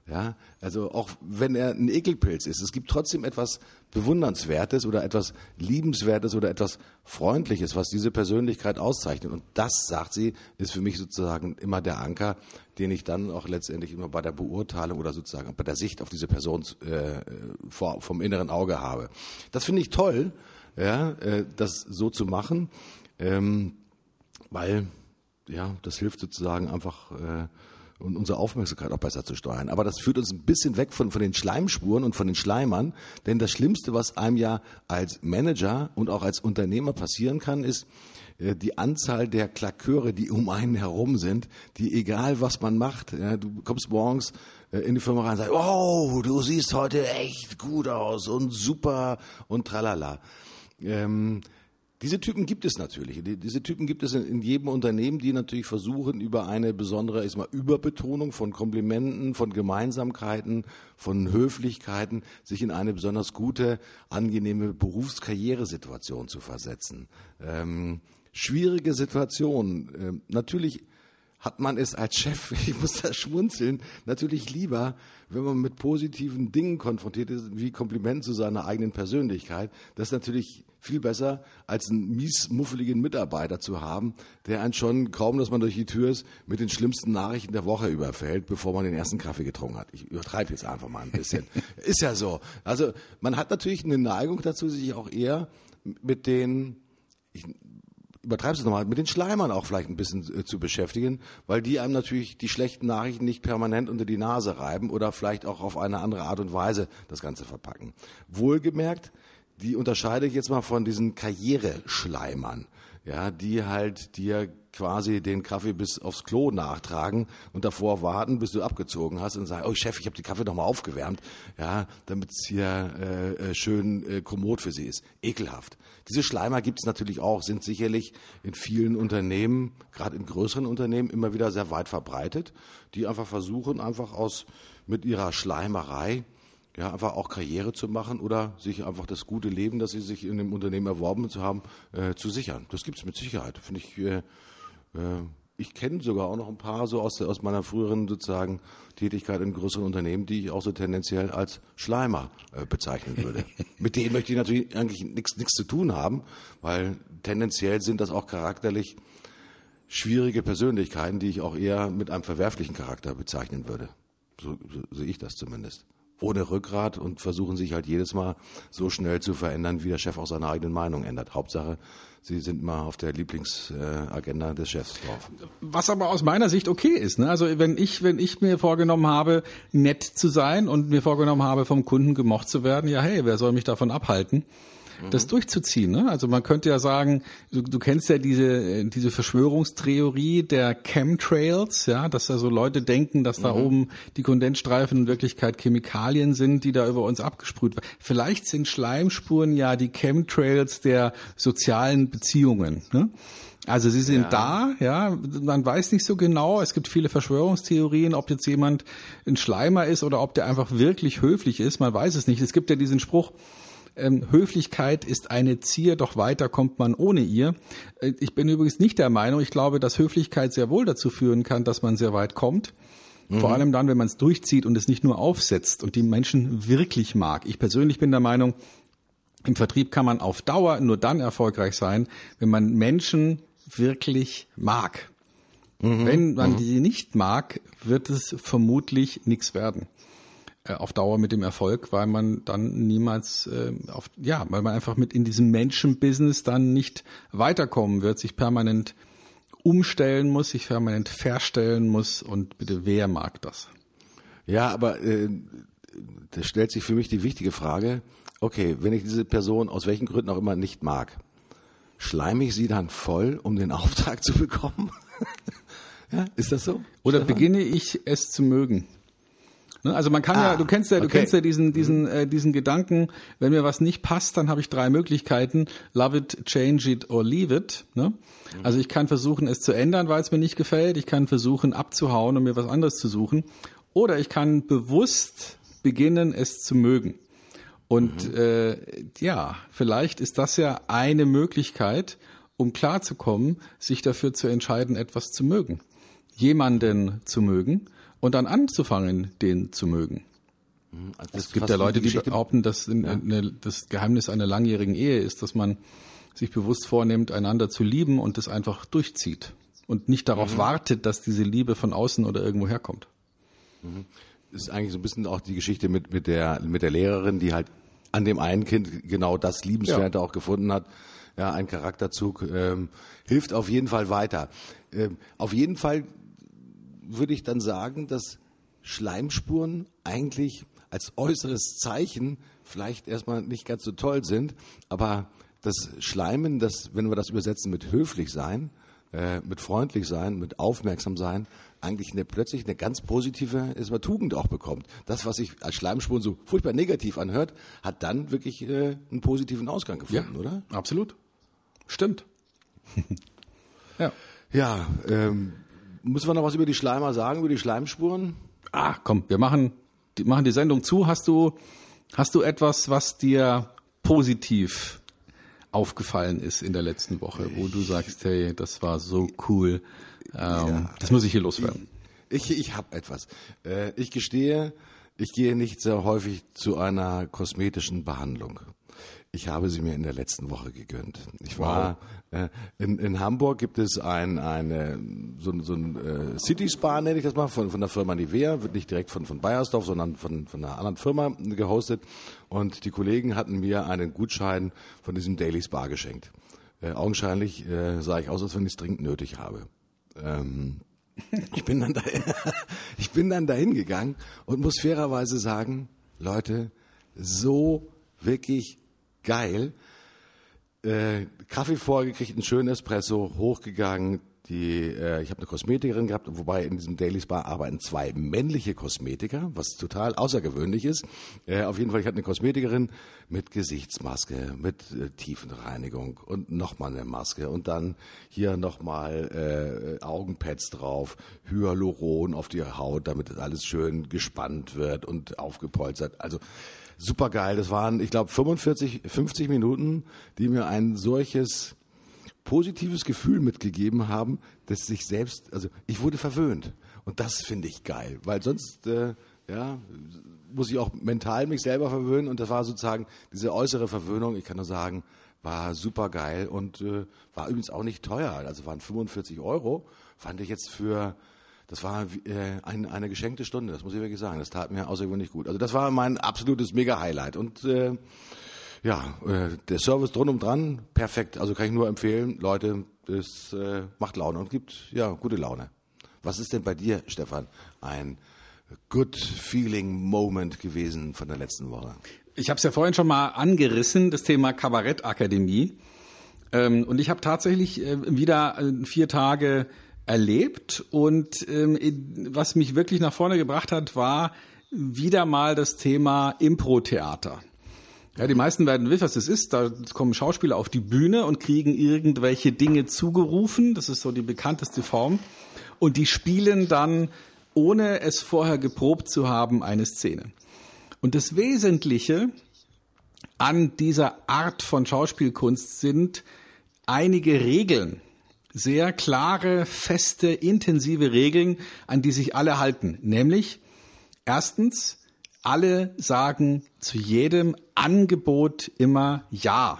Ja, also auch wenn er ein Ekelpilz ist, es gibt trotzdem etwas Bewundernswertes oder etwas Liebenswertes oder etwas Freundliches, was diese Persönlichkeit auszeichnet. Und das, sagt sie, ist für mich sozusagen immer der Anker, den ich dann auch letztendlich immer bei der Beurteilung oder sozusagen bei der Sicht auf diese Person äh, vor, vom inneren Auge habe. Das finde ich toll, ja, äh, das so zu machen, ähm, weil ja, das hilft sozusagen einfach. Äh, und unsere Aufmerksamkeit auch besser zu steuern. Aber das führt uns ein bisschen weg von, von den Schleimspuren und von den Schleimern. Denn das Schlimmste, was einem ja als Manager und auch als Unternehmer passieren kann, ist, äh, die Anzahl der Klaköre, die um einen herum sind, die egal was man macht, ja, du kommst morgens äh, in die Firma rein und sagst, oh, du siehst heute echt gut aus und super und tralala. Ähm, diese Typen gibt es natürlich. Diese Typen gibt es in, jedem Unternehmen, die natürlich versuchen, über eine besondere ich mal, Überbetonung von Komplimenten, von Gemeinsamkeiten, von Höflichkeiten, sich in eine besonders gute, angenehme Berufskarrieresituation zu versetzen. Ähm, schwierige Situation. Ähm, natürlich hat man es als Chef, [laughs] ich muss da schmunzeln, natürlich lieber, wenn man mit positiven Dingen konfrontiert ist, wie Kompliment zu seiner eigenen Persönlichkeit. Das ist natürlich viel besser, als einen miesmuffeligen Mitarbeiter zu haben, der einen schon kaum, dass man durch die Tür ist, mit den schlimmsten Nachrichten der Woche überfällt, bevor man den ersten Kaffee getrunken hat. Ich übertreibe jetzt einfach mal ein bisschen. [laughs] ist ja so. Also man hat natürlich eine Neigung dazu, sich auch eher mit den, ich übertreib's es nochmal, mit den Schleimern auch vielleicht ein bisschen äh, zu beschäftigen, weil die einem natürlich die schlechten Nachrichten nicht permanent unter die Nase reiben oder vielleicht auch auf eine andere Art und Weise das Ganze verpacken. Wohlgemerkt, die unterscheide ich jetzt mal von diesen Karriereschleimern, ja, die halt dir quasi den Kaffee bis aufs Klo nachtragen und davor warten, bis du abgezogen hast und sagen, oh Chef, ich habe den Kaffee noch mal aufgewärmt, ja, damit es hier äh, äh, schön äh, kommod für sie ist. Ekelhaft. Diese Schleimer gibt es natürlich auch, sind sicherlich in vielen Unternehmen, gerade in größeren Unternehmen, immer wieder sehr weit verbreitet, die einfach versuchen, einfach aus mit ihrer Schleimerei ja, einfach auch Karriere zu machen oder sich einfach das gute Leben, das sie sich in dem Unternehmen erworben zu haben, äh, zu sichern. Das gibt es mit Sicherheit. Finde ich, äh, äh, ich kenne sogar auch noch ein paar so aus, aus meiner früheren sozusagen Tätigkeit in größeren Unternehmen, die ich auch so tendenziell als Schleimer äh, bezeichnen würde. [laughs] mit denen möchte ich natürlich eigentlich nichts nichts zu tun haben, weil tendenziell sind das auch charakterlich schwierige Persönlichkeiten, die ich auch eher mit einem verwerflichen Charakter bezeichnen würde. So, so sehe ich das zumindest ohne Rückgrat und versuchen sich halt jedes Mal so schnell zu verändern, wie der Chef auch seine eigene Meinung ändert. Hauptsache, sie sind mal auf der Lieblingsagenda des Chefs drauf. Was aber aus meiner Sicht okay ist. Ne? Also wenn ich, wenn ich mir vorgenommen habe, nett zu sein und mir vorgenommen habe, vom Kunden gemocht zu werden, ja hey, wer soll mich davon abhalten? Das durchzuziehen. Ne? Also man könnte ja sagen, du, du kennst ja diese diese Verschwörungstheorie der Chemtrails, ja, dass da so Leute denken, dass da mhm. oben die Kondensstreifen in Wirklichkeit Chemikalien sind, die da über uns abgesprüht werden. Vielleicht sind Schleimspuren ja die Chemtrails der sozialen Beziehungen. Ne? Also sie sind ja. da, ja, man weiß nicht so genau. Es gibt viele Verschwörungstheorien, ob jetzt jemand ein Schleimer ist oder ob der einfach wirklich höflich ist. Man weiß es nicht. Es gibt ja diesen Spruch, ähm, Höflichkeit ist eine Zier, doch weiter kommt man ohne ihr. Äh, ich bin übrigens nicht der Meinung, ich glaube, dass Höflichkeit sehr wohl dazu führen kann, dass man sehr weit kommt. Mhm. Vor allem dann, wenn man es durchzieht und es nicht nur aufsetzt und die Menschen wirklich mag. Ich persönlich bin der Meinung, im Vertrieb kann man auf Dauer nur dann erfolgreich sein, wenn man Menschen wirklich mag. Mhm. Wenn man mhm. die nicht mag, wird es vermutlich nichts werden. Äh, auf Dauer mit dem Erfolg, weil man dann niemals äh, auf ja, weil man einfach mit in diesem Menschenbusiness dann nicht weiterkommen wird, sich permanent umstellen muss, sich permanent verstellen muss und bitte wer mag das? Ja, aber äh, da stellt sich für mich die wichtige Frage, okay, wenn ich diese Person aus welchen Gründen auch immer nicht mag, schleime ich sie dann voll, um den [laughs] Auftrag zu bekommen? [laughs] ja, ist das so? Oder Stefan? beginne ich es zu mögen? Ne? Also man kann ah, ja, du kennst ja, du okay. kennst ja diesen, diesen, mhm. äh, diesen Gedanken, wenn mir was nicht passt, dann habe ich drei Möglichkeiten. Love it, change it or leave it. Ne? Mhm. Also ich kann versuchen, es zu ändern, weil es mir nicht gefällt. Ich kann versuchen, abzuhauen und mir was anderes zu suchen. Oder ich kann bewusst beginnen, es zu mögen. Und mhm. äh, ja, vielleicht ist das ja eine Möglichkeit, um klarzukommen, sich dafür zu entscheiden, etwas zu mögen. Jemanden zu mögen und dann anzufangen, den zu mögen. Mhm. Also es gibt ja Leute, die behaupten, dass ja. eine, das Geheimnis einer langjährigen Ehe ist, dass man sich bewusst vornimmt, einander zu lieben und das einfach durchzieht und nicht darauf mhm. wartet, dass diese Liebe von außen oder irgendwo herkommt. Mhm. Das ist eigentlich so ein bisschen auch die Geschichte mit, mit, der, mit der Lehrerin, die halt an dem einen Kind genau das Liebenswerte ja. auch gefunden hat. Ja, ein Charakterzug ähm, hilft auf jeden Fall weiter. Ähm, auf jeden Fall würde ich dann sagen, dass Schleimspuren eigentlich als äußeres Zeichen vielleicht erstmal nicht ganz so toll sind, aber das Schleimen, das, wenn wir das übersetzen mit höflich sein, äh, mit freundlich sein, mit aufmerksam sein, eigentlich eine, plötzlich eine ganz positive erstmal Tugend auch bekommt. Das, was sich als Schleimspuren so furchtbar negativ anhört, hat dann wirklich äh, einen positiven Ausgang gefunden, ja, oder? Absolut. Stimmt. [laughs] ja. Ja, ähm, Müssen wir noch was über die Schleimer sagen, über die Schleimspuren? Ah, komm, wir machen die, machen die Sendung zu. Hast du, hast du etwas, was dir positiv aufgefallen ist in der letzten Woche, wo du sagst, hey, das war so cool, ähm, ja, das muss ich hier loswerden. Ich, ich, ich habe etwas. Äh, ich gestehe, ich gehe nicht sehr häufig zu einer kosmetischen Behandlung. Ich habe sie mir in der letzten Woche gegönnt. Ich war wow. äh, in, in Hamburg gibt es ein eine so, so ein äh, City Spa nenne ich das mal von von der Firma Nivea, wird nicht direkt von von Bayersdorf, sondern von von einer anderen Firma gehostet und die Kollegen hatten mir einen Gutschein von diesem Daily Spa geschenkt. Äh, augenscheinlich äh, sah ich aus, als wenn ich es dringend nötig habe. Ähm, ich bin dann da, [laughs] ich bin dann dahin gegangen und muss fairerweise sagen, Leute, so wirklich geil. Äh, Kaffee vorgekriegt, einen schönen Espresso, hochgegangen, die, äh, ich habe eine Kosmetikerin gehabt, wobei in diesem Daily Spa arbeiten zwei männliche Kosmetiker, was total außergewöhnlich ist. Äh, auf jeden Fall, ich hatte eine Kosmetikerin mit Gesichtsmaske, mit äh, Tiefenreinigung und nochmal eine Maske und dann hier nochmal äh, Augenpads drauf, Hyaluron auf die Haut, damit alles schön gespannt wird und aufgepolstert. Also super geil. Das waren, ich glaube, 45, 50 Minuten, die mir ein solches positives Gefühl mitgegeben haben, dass sich selbst, also ich wurde verwöhnt. Und das finde ich geil, weil sonst, äh, ja, muss ich auch mental mich selber verwöhnen und das war sozusagen diese äußere Verwöhnung, ich kann nur sagen, war super geil und äh, war übrigens auch nicht teuer, also waren 45 Euro, fand ich jetzt für, das war äh, ein, eine geschenkte Stunde, das muss ich wirklich sagen, das tat mir außergewöhnlich gut. Also das war mein absolutes Mega-Highlight und äh, ja, äh, der Service drum und dran, perfekt. Also kann ich nur empfehlen, Leute, das äh, macht Laune und gibt ja gute Laune. Was ist denn bei dir, Stefan, ein good feeling Moment gewesen von der letzten Woche? Ich habe es ja vorhin schon mal angerissen, das Thema Kabarettakademie. Ähm, und ich habe tatsächlich äh, wieder äh, vier Tage erlebt. Und ähm, was mich wirklich nach vorne gebracht hat, war wieder mal das Thema Impro-Theater. Ja, die meisten werden wissen, was das ist. Da kommen Schauspieler auf die Bühne und kriegen irgendwelche Dinge zugerufen. Das ist so die bekannteste Form. Und die spielen dann, ohne es vorher geprobt zu haben, eine Szene. Und das Wesentliche an dieser Art von Schauspielkunst sind einige Regeln. Sehr klare, feste, intensive Regeln, an die sich alle halten. Nämlich, erstens, alle sagen zu jedem Angebot immer Ja.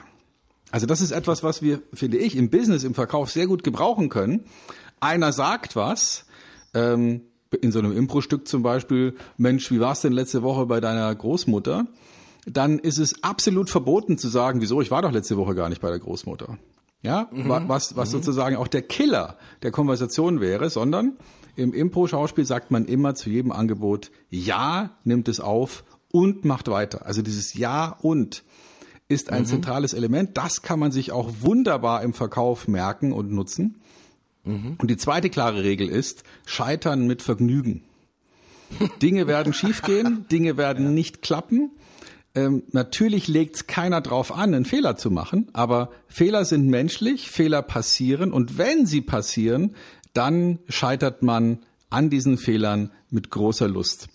Also das ist etwas, was wir, finde ich, im Business, im Verkauf sehr gut gebrauchen können. Einer sagt was, ähm, in so einem Impro-Stück zum Beispiel, Mensch, wie war's denn letzte Woche bei deiner Großmutter? Dann ist es absolut verboten zu sagen, wieso, ich war doch letzte Woche gar nicht bei der Großmutter. Ja, mhm. was, was mhm. sozusagen auch der Killer der Konversation wäre, sondern im Impro-Schauspiel sagt man immer zu jedem Angebot, ja, nimmt es auf und macht weiter. Also dieses Ja und ist ein mhm. zentrales Element. Das kann man sich auch wunderbar im Verkauf merken und nutzen. Mhm. Und die zweite klare Regel ist, scheitern mit Vergnügen. Dinge werden [laughs] schiefgehen, Dinge werden nicht klappen. Ähm, natürlich legt keiner drauf an, einen Fehler zu machen, aber Fehler sind menschlich, Fehler passieren und wenn sie passieren, dann scheitert man an diesen Fehlern mit großer Lust.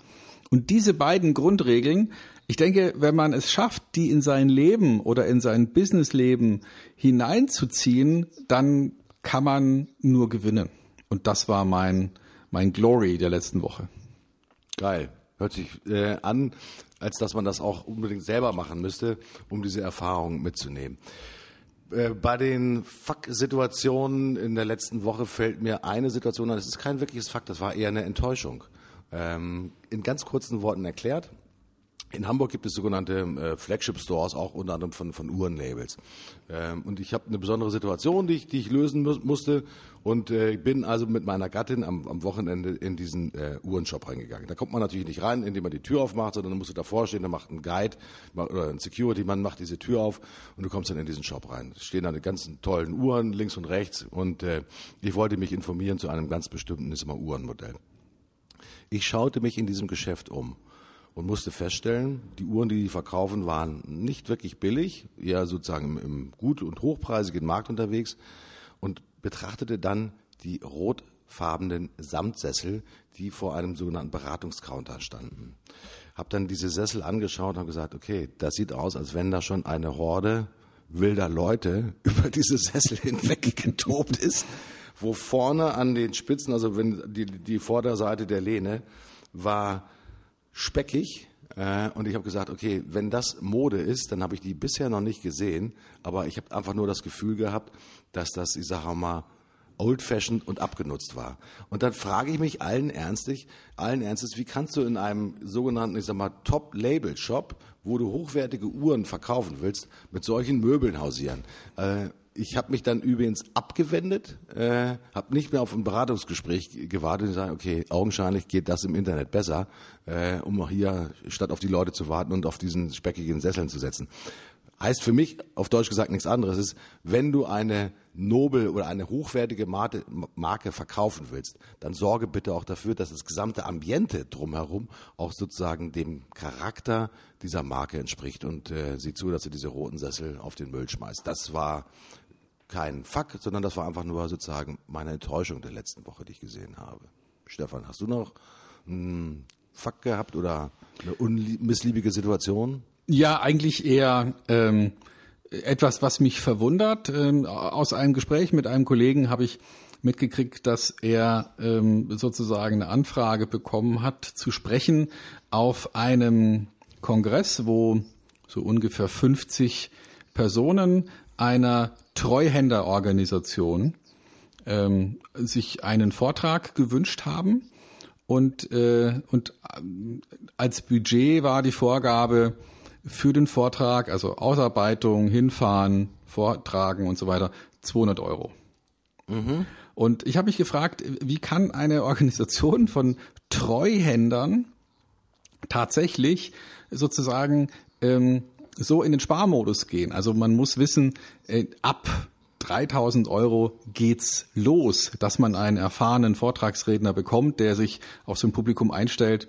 Und diese beiden Grundregeln, ich denke, wenn man es schafft, die in sein Leben oder in sein Businessleben hineinzuziehen, dann kann man nur gewinnen. Und das war mein, mein Glory der letzten Woche. Geil. Hört sich äh, an, als dass man das auch unbedingt selber machen müsste, um diese Erfahrung mitzunehmen. Äh, bei den Fuck-Situationen in der letzten Woche fällt mir eine Situation an. Das ist kein wirkliches Fakt, das war eher eine Enttäuschung. Ähm, in ganz kurzen Worten erklärt. In Hamburg gibt es sogenannte äh, Flagship Stores, auch unter anderem von, von Uhrenlabels. Ähm, und ich habe eine besondere Situation, die ich, die ich lösen mu musste. Und äh, bin also mit meiner Gattin am, am Wochenende in diesen äh, Uhrenshop reingegangen. Da kommt man natürlich nicht rein, indem man die Tür aufmacht, sondern musst du davor stehen, da macht ein Guide oder ein Security-Mann macht diese Tür auf und du kommst dann in diesen Shop rein. Es stehen da die ganzen tollen Uhren links und rechts und äh, ich wollte mich informieren zu einem ganz bestimmten ist immer Uhrenmodell. Ich schaute mich in diesem Geschäft um und musste feststellen, die Uhren, die die verkaufen, waren nicht wirklich billig, eher sozusagen im, im gut- und hochpreisigen Markt unterwegs und betrachtete dann die rotfarbenen Samtsessel, die vor einem sogenannten Beratungscounter standen. Hab dann diese Sessel angeschaut und gesagt, okay, das sieht aus, als wenn da schon eine Horde wilder Leute [laughs] über diese Sessel hinweg getobt ist, wo vorne an den Spitzen, also wenn die, die Vorderseite der Lehne war speckig. Äh, und ich habe gesagt, okay, wenn das Mode ist, dann habe ich die bisher noch nicht gesehen, aber ich habe einfach nur das Gefühl gehabt, dass das, ich sage mal, old-fashioned und abgenutzt war. Und dann frage ich mich allen ernstig, allen Ernstes, wie kannst du in einem sogenannten, ich sag mal, Top-Label-Shop, wo du hochwertige Uhren verkaufen willst, mit solchen Möbeln hausieren? Äh, ich habe mich dann übrigens abgewendet, äh, habe nicht mehr auf ein Beratungsgespräch gewartet und gesagt, okay, augenscheinlich geht das im Internet besser, äh, um hier statt auf die Leute zu warten und auf diesen speckigen Sesseln zu setzen. heißt für mich auf Deutsch gesagt nichts anderes. ist, wenn du eine nobel oder eine hochwertige Marke, Marke verkaufen willst, dann sorge bitte auch dafür, dass das gesamte Ambiente drumherum auch sozusagen dem Charakter dieser Marke entspricht und äh, sieh zu, dass du diese roten Sessel auf den Müll schmeißt. Das war kein Fuck, sondern das war einfach nur sozusagen meine Enttäuschung der letzten Woche, die ich gesehen habe. Stefan, hast du noch einen Fuck gehabt oder eine missliebige Situation? Ja, eigentlich eher ähm, etwas, was mich verwundert. Ähm, aus einem Gespräch mit einem Kollegen habe ich mitgekriegt, dass er ähm, sozusagen eine Anfrage bekommen hat, zu sprechen auf einem Kongress, wo so ungefähr 50 Personen einer Treuhänderorganisation ähm, sich einen Vortrag gewünscht haben. Und, äh, und äh, als Budget war die Vorgabe für den Vortrag, also Ausarbeitung, hinfahren, vortragen und so weiter, 200 Euro. Mhm. Und ich habe mich gefragt, wie kann eine Organisation von Treuhändern tatsächlich sozusagen ähm, so in den Sparmodus gehen. Also man muss wissen, äh, ab 3000 Euro geht's los, dass man einen erfahrenen Vortragsredner bekommt, der sich auf so ein Publikum einstellt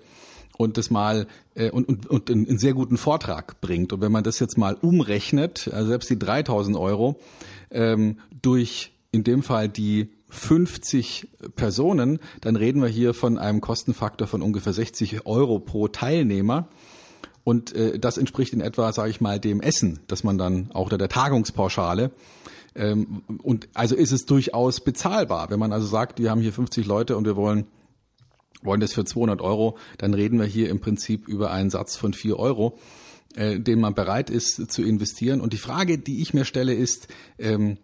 und das mal äh, und, und, und einen sehr guten Vortrag bringt. Und wenn man das jetzt mal umrechnet, also selbst die 3000 Euro ähm, durch in dem Fall die 50 Personen, dann reden wir hier von einem Kostenfaktor von ungefähr 60 Euro pro Teilnehmer. Und äh, das entspricht in etwa, sage ich mal, dem Essen, dass man dann auch der Tagungspauschale. Ähm, und also ist es durchaus bezahlbar. Wenn man also sagt, wir haben hier 50 Leute und wir wollen wollen das für 200 Euro, dann reden wir hier im Prinzip über einen Satz von 4 Euro, äh, den man bereit ist zu investieren. Und die Frage, die ich mir stelle, ist, ähm,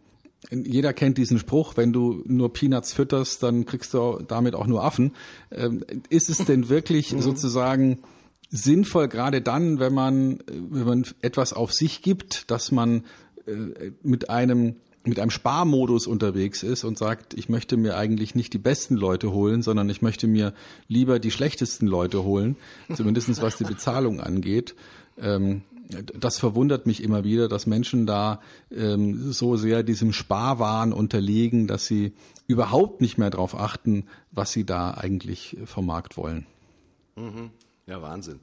jeder kennt diesen Spruch, wenn du nur Peanuts fütterst, dann kriegst du damit auch nur Affen. Ähm, ist es denn wirklich mhm. sozusagen sinnvoll, gerade dann, wenn man, wenn man etwas auf sich gibt, dass man äh, mit einem mit einem Sparmodus unterwegs ist und sagt, ich möchte mir eigentlich nicht die besten Leute holen, sondern ich möchte mir lieber die schlechtesten Leute holen, zumindestens was die Bezahlung angeht. Ähm, das verwundert mich immer wieder, dass Menschen da ähm, so sehr diesem Sparwahn unterliegen, dass sie überhaupt nicht mehr darauf achten, was sie da eigentlich vom Markt wollen. Mhm. Ja, Wahnsinn.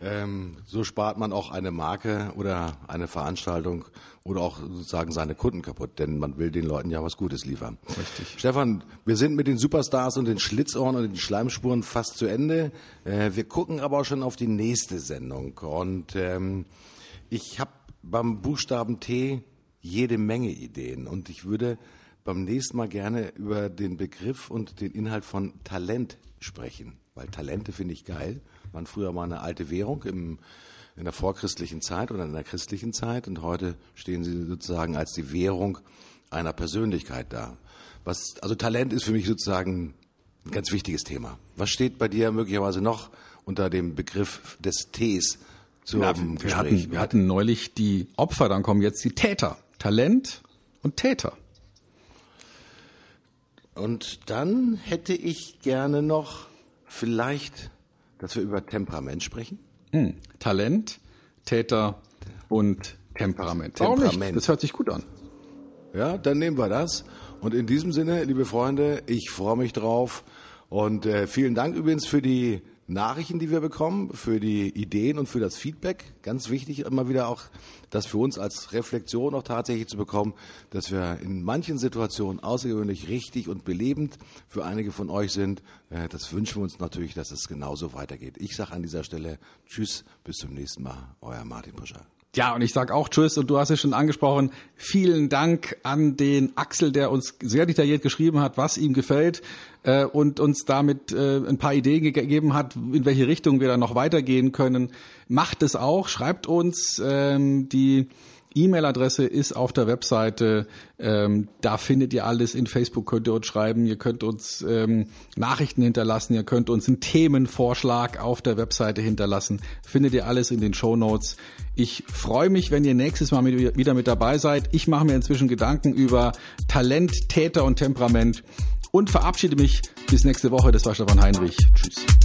Ähm, so spart man auch eine Marke oder eine Veranstaltung oder auch sozusagen seine Kunden kaputt, denn man will den Leuten ja was Gutes liefern. Richtig. Stefan, wir sind mit den Superstars und den Schlitzohren und den Schleimspuren fast zu Ende. Äh, wir gucken aber auch schon auf die nächste Sendung und ähm, ich habe beim Buchstaben T jede Menge Ideen und ich würde beim nächsten Mal gerne über den Begriff und den Inhalt von Talent sprechen, weil Talente finde ich geil waren früher mal eine alte Währung im, in der vorchristlichen Zeit oder in der christlichen Zeit und heute stehen sie sozusagen als die Währung einer Persönlichkeit da. Was, also Talent ist für mich sozusagen ein ganz wichtiges Thema. Was steht bei dir möglicherweise noch unter dem Begriff des Ts zu ja, wir, Gespräch? Hatten, wir hatten neulich die Opfer, dann kommen jetzt die Täter. Talent und Täter. Und dann hätte ich gerne noch vielleicht dass wir über Temperament sprechen? Hm. Talent, Täter und Temperament. Warum Temperament. Nicht? Das hört sich gut an. Ja, dann nehmen wir das. Und in diesem Sinne, liebe Freunde, ich freue mich drauf. Und äh, vielen Dank übrigens für die Nachrichten, die wir bekommen, für die Ideen und für das Feedback. Ganz wichtig immer wieder auch, das für uns als Reflexion auch tatsächlich zu bekommen, dass wir in manchen Situationen außergewöhnlich richtig und belebend für einige von euch sind. Äh, das wünschen wir uns natürlich, dass es genauso weitergeht. Ich sage an dieser Stelle Tschüss, bis zum nächsten Mal. Euer Martin Puscher. Ja, und ich sag auch Tschüss und du hast es schon angesprochen. Vielen Dank an den Axel, der uns sehr detailliert geschrieben hat, was ihm gefällt äh, und uns damit äh, ein paar Ideen gegeben hat, in welche Richtung wir dann noch weitergehen können. Macht es auch, schreibt uns ähm, die E-Mail-Adresse ist auf der Webseite. Ähm, da findet ihr alles. In Facebook könnt ihr uns schreiben. Ihr könnt uns ähm, Nachrichten hinterlassen. Ihr könnt uns einen Themenvorschlag auf der Webseite hinterlassen. Findet ihr alles in den Show Notes. Ich freue mich, wenn ihr nächstes Mal mit, wieder mit dabei seid. Ich mache mir inzwischen Gedanken über Talent, Täter und Temperament und verabschiede mich bis nächste Woche. Das war Stefan Heinrich. Tschüss.